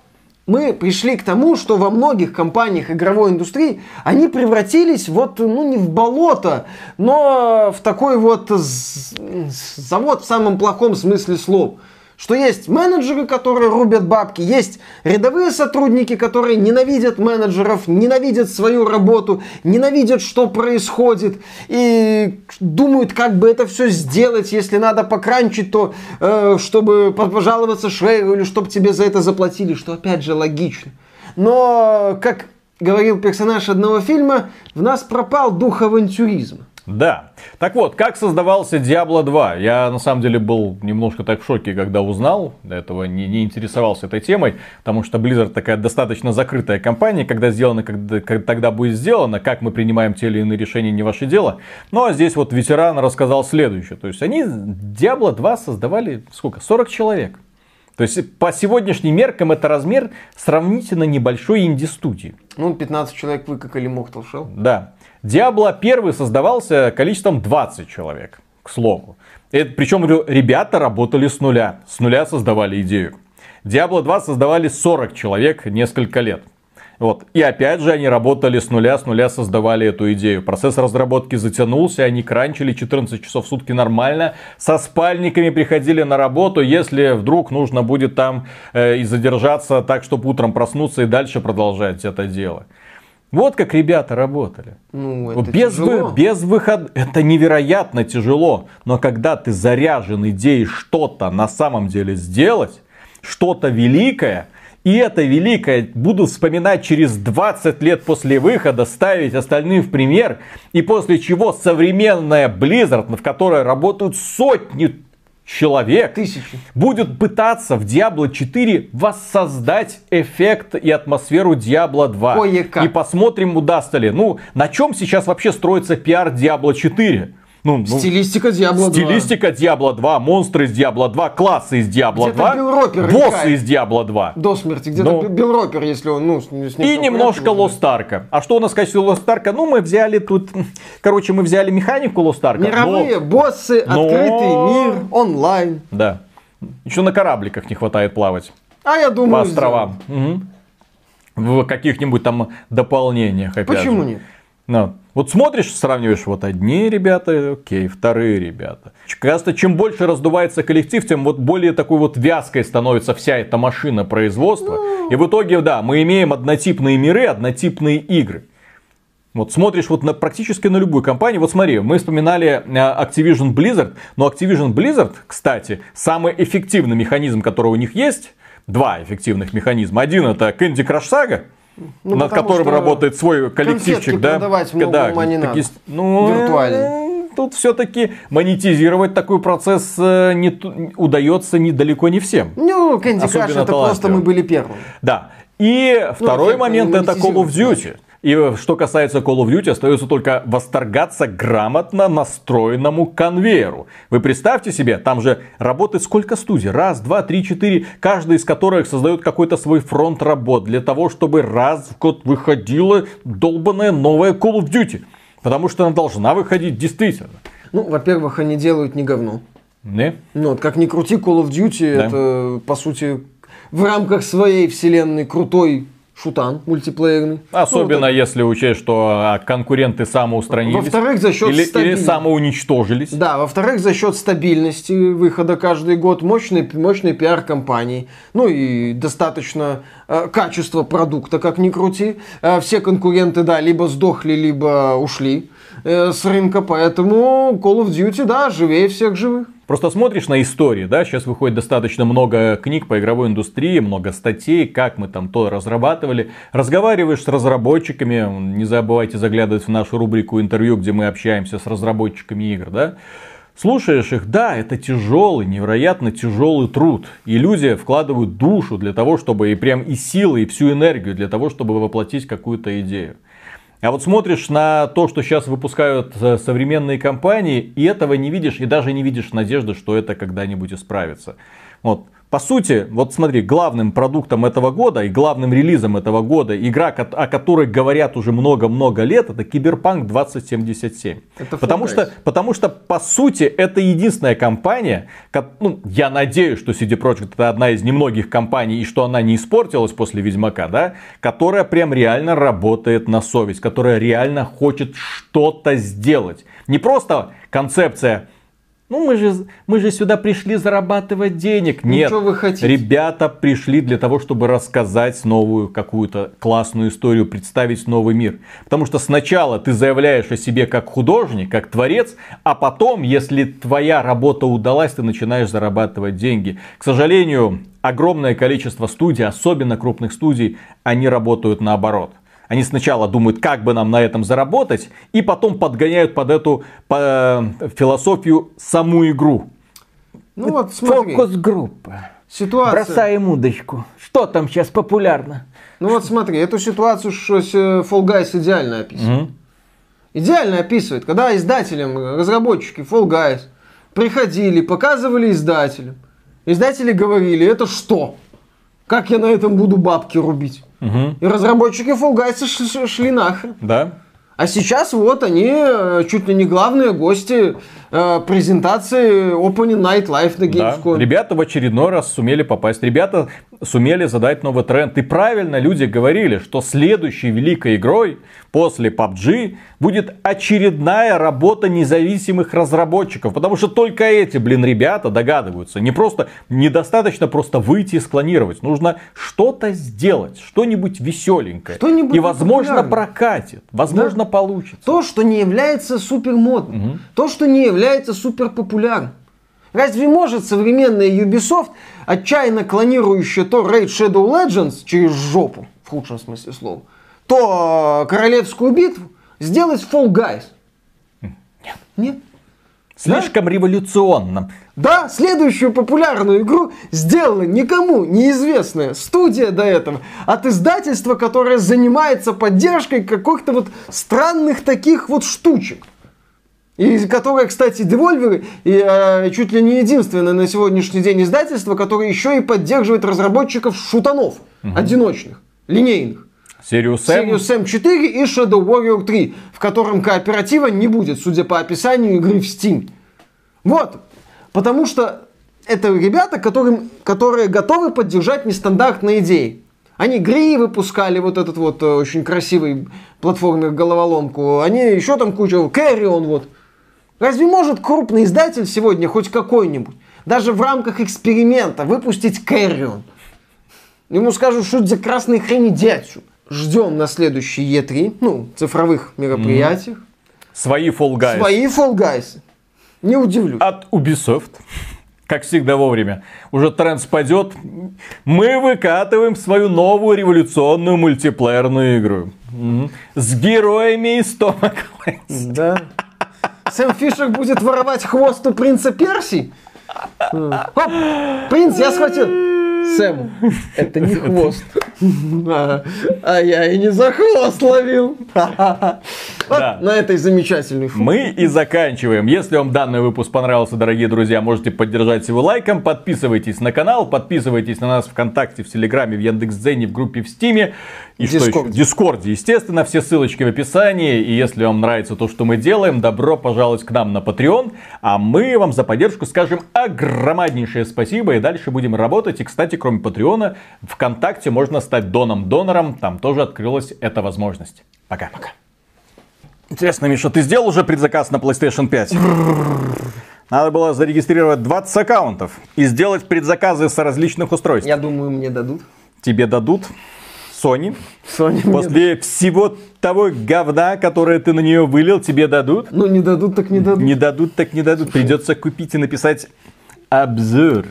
S1: мы пришли к тому, что во многих компаниях игровой индустрии они превратились вот, ну, не в болото, но в такой вот завод в самом плохом смысле слов. Что есть менеджеры, которые рубят бабки, есть рядовые сотрудники, которые ненавидят менеджеров, ненавидят свою работу, ненавидят, что происходит, и думают, как бы это все сделать, если надо покранчить, то э, чтобы пожаловаться Швейгу или чтобы тебе за это заплатили, что опять же логично. Но, как говорил персонаж одного фильма, в нас пропал дух авантюризма.
S2: Да. Так вот, как создавался Diablo 2? Я на самом деле был немножко так в шоке, когда узнал. До этого не, не интересовался этой темой, потому что Blizzard такая достаточно закрытая компания. Когда сделано, когда, когда тогда будет сделано, как мы принимаем те или иные решения, не ваше дело. Ну а здесь вот ветеран рассказал следующее. То есть они Diablo 2 создавали сколько? 40 человек. То есть по сегодняшним меркам это размер сравнительно небольшой инди-студии.
S1: Ну, 15 человек выкакали Mortal Shell.
S2: Да. Diablo 1 создавался количеством 20 человек, к слову. Это, причем ребята работали с нуля. С нуля создавали идею. Diablo 2 создавали 40 человек несколько лет. Вот. И опять же, они работали с нуля, с нуля создавали эту идею. Процесс разработки затянулся, они кранчили 14 часов в сутки нормально. Со спальниками приходили на работу, если вдруг нужно будет там э, и задержаться так, чтобы утром проснуться и дальше продолжать это дело. Вот как ребята работали.
S1: Ну, это
S2: без,
S1: тяжело.
S2: вы, без выхода. Это невероятно тяжело. Но когда ты заряжен идеей что-то на самом деле сделать, что-то великое, и это великое буду вспоминать через 20 лет после выхода, ставить остальным в пример. И после чего современная Blizzard, в которой работают сотни человек
S1: Тысячи.
S2: будет пытаться в Diablo 4 воссоздать эффект и атмосферу Diablo 2.
S1: Кое-как.
S2: И посмотрим, удастся ли. Ну, на чем сейчас вообще строится пиар Diablo 4? Ну, ну,
S1: Стилистика Diablo 2.
S2: Стилистика Diablo 2, монстры из Diablo 2, классы из Diablo
S1: Где-то
S2: 2,
S1: Билл Ропер
S2: боссы из Diablo 2.
S1: До смерти. Где-то
S2: Ну.
S1: Билл Ропер, если он, ну, с, ним
S2: И немножко Ark. А что у нас в качестве Ark? Ну, мы взяли тут... Короче, мы взяли механику Ark.
S1: Мировые боссы,
S2: но-
S1: открытый мир, онлайн.
S2: Да. Еще на корабликах не хватает плавать.
S1: А я
S2: По
S1: думаю,
S2: островам. Мгм. В каких-нибудь там дополнениях, опять
S1: Почему
S2: же.
S1: нет?
S2: Ну, вот смотришь, сравниваешь, вот одни ребята, окей, вторые ребята. Кажется, чем больше раздувается коллектив, тем вот более такой вот вязкой становится вся эта машина производства. И в итоге, да, мы имеем однотипные миры, однотипные игры. Вот смотришь вот на, практически на любую компанию. Вот смотри, мы вспоминали э, Activision Blizzard. Но Activision Blizzard, кстати, самый эффективный механизм, который у них есть, два эффективных механизма. Один это Candy Crush Saga,
S1: Ну,
S2: над которым работает свой коллективчик, да?
S1: продавать много
S2: да,
S1: ума не надо.
S2: ну,
S1: Виртуально.
S2: э, Тут все-таки монетизировать такой процесс э, не удается недалеко не всем.
S1: Ну, Candy Crush это просто мы были первыми.
S2: Да. И второй
S1: эффект
S2: момент это Call of. Duty. И э, что касается Call of Duty, остается только восторгаться грамотно настроенному конвейеру. Вы представьте себе, там же работает сколько студий? Раз, два, три, четыре. Каждая из которых создает какой-то свой фронт работ для того, чтобы раз в год выходила долбанная новая Call of Duty. Потому что она должна выходить действительно.
S1: Ну, во-первых, они делают не говно.
S2: Не?
S1: Ну, вот как ни крути, Call of Duty
S2: Да.
S1: это, по сути, в рамках своей вселенной крутой шутан мультиплеерный.
S2: Особенно
S1: Ну, вот
S2: если учесть, что а, конкуренты самоустранились.
S1: Во-вторых, за счет
S2: или, или
S1: стабильности.
S2: самоуничтожились.
S1: Да, во-вторых, за счет стабильности выхода каждый год, мощной, мощной пиар компании, ну и достаточно э, качества продукта, как ни крути. Э, все конкуренты, да, либо сдохли, либо ушли э, с рынка, поэтому Call of Duty, да, живее всех живых.
S2: Просто смотришь на истории, да, сейчас выходит достаточно много книг по игровой индустрии, много статей, как мы там то разрабатывали. Разговариваешь с разработчиками, не забывайте заглядывать в нашу рубрику интервью, где мы общаемся с разработчиками игр, да. Слушаешь их, да, это тяжелый, невероятно тяжелый труд. И люди вкладывают душу для того, чтобы и прям и силы, и всю энергию для того, чтобы воплотить какую-то идею. А вот смотришь на то, что сейчас выпускают э, современные компании, и этого не видишь, и даже не видишь надежды, что это когда-нибудь исправится. Вот. По сути, вот смотри, главным продуктом этого года и главным релизом этого года, игра, о которой говорят уже много-много лет, это Киберпанк 2077.
S1: Это
S2: потому, что, потому что, по сути, это единственная компания, ко- ну, я надеюсь, что CD Projekt это одна из немногих компаний, и что она не испортилась после Ведьмака, да, которая прям реально работает на совесть, которая реально хочет что-то сделать. Не просто концепция Ну, мы же, мы же сюда пришли зарабатывать денег.
S1: Ну,
S2: Нет,
S1: вы хотите?
S2: ребята пришли для того, чтобы рассказать новую какую-то классную историю, представить новый мир. Потому что сначала ты заявляешь о себе как художник, как творец, а потом, если твоя работа удалась, ты начинаешь зарабатывать деньги. К сожалению, огромное количество студий, особенно крупных студий, они работают наоборот. Они сначала думают, как бы нам на этом заработать, и потом подгоняют под эту по, философию саму игру.
S1: Ну вот смотри,
S3: Фокус-группа.
S1: ситуация...
S3: Бросаем удочку. Что там сейчас популярно?
S1: Ну вот смотри, эту ситуацию что с, э, Fall Guys идеально описывает.
S2: Мгм.
S1: Идеально описывает, когда издателям, разработчики Fall Guys приходили, показывали издателям. Издатели говорили, это что? Как я на этом буду бабки рубить?
S2: Мгм.
S1: И разработчики Fall Guys шли нахрен.
S2: Да?
S1: А сейчас вот они э, чуть ли не главные гости э, презентации Opening Night Live на
S2: Да.
S1: Gamescom.
S2: Ребята в очередной раз сумели попасть. Ребята сумели задать новый тренд. И правильно люди говорили, что следующей великой игрой после PUBG будет очередная работа независимых разработчиков. Потому что только эти, блин, ребята догадываются. Не просто, недостаточно просто выйти и склонировать. Нужно что-то сделать, что-нибудь веселенькое.
S1: Что-нибудь
S2: и возможно
S1: популярное.
S2: прокатит, возможно получится.
S1: То, что не является супер модным. То, что не является супер популярным. Разве может современная Ubisoft, отчаянно клонирующая то Raid Shadow Legends через жопу, в худшем смысле слова, то э, Королевскую битву, сделать Fall Guys? Нет. Нет.
S2: Слишком революционно.
S1: Да, следующую популярную игру сделала никому неизвестная студия до этого от издательства, которое занимается поддержкой каких-то вот странных таких вот штучек. И которое, кстати, Devolver и, э, чуть ли не единственное на сегодняшний день издательство, которое еще и поддерживает разработчиков шутанов одиночных, линейных.
S2: Serious Sam.
S1: Serious Sam 4 и Shadow Warrior 3, в котором кооператива не будет, судя по описанию игры в Steam. Вот. Потому что это ребята, которым, которые готовы поддержать нестандартные идеи. Они Гри выпускали вот этот вот э, очень красивый платформер головоломку. Они еще там куча... Carrion вот. Разве может крупный издатель сегодня хоть какой-нибудь, даже в рамках эксперимента, выпустить Carrion? Ему скажут, что это за красные хрень, иди отсюда. Ждем на следующий E3, ну, цифровых мероприятиях.
S2: Свои Fall Guys.
S1: Свои Fall Guys. Не удивлюсь.
S2: от Ubisoft. Как всегда вовремя. Уже тренд спадет. Мы выкатываем свою новую революционную мультиплеерную игру. С героями из Тома Клэнси.
S1: Да. Сэм Фишер будет воровать хвост у принца Перси? Оп, принц, я схватил. Сэм, это не хвост. А а я и не за хвост ловил. Вот на этой замечательной фу-
S2: Мы и заканчиваем. Если вам данный выпуск понравился, дорогие друзья, можете поддержать его лайком. Подписывайтесь на канал, подписывайтесь на нас ВКонтакте, в Телеграме, в Яндекс.Дзене, в группе в Стиме. И что еще?
S1: Дискорде.
S2: В Дискорде, естественно, все ссылочки в описании. И если вам нравится то, что мы делаем, добро пожаловать к нам на Patreon. А мы вам за поддержку скажем огромнейшее спасибо. И дальше будем работать. И, кстати, кроме Патреона, ВКонтакте можно стать доном-донором. Там тоже открылась эта возможность. Пока-пока. Интересно, Миша, ты сделал уже предзаказ на PlayStation 5? Надо было зарегистрировать 20 аккаунтов и сделать предзаказы с различных устройств.
S1: Я думаю, мне дадут.
S2: Тебе дадут Sony.
S1: Sony мне
S2: После всего того говна, которое ты на нее вылил, тебе дадут.
S1: Ну, не дадут, так не дадут.
S2: Не дадут, так не дадут. Придется купить и написать обзор.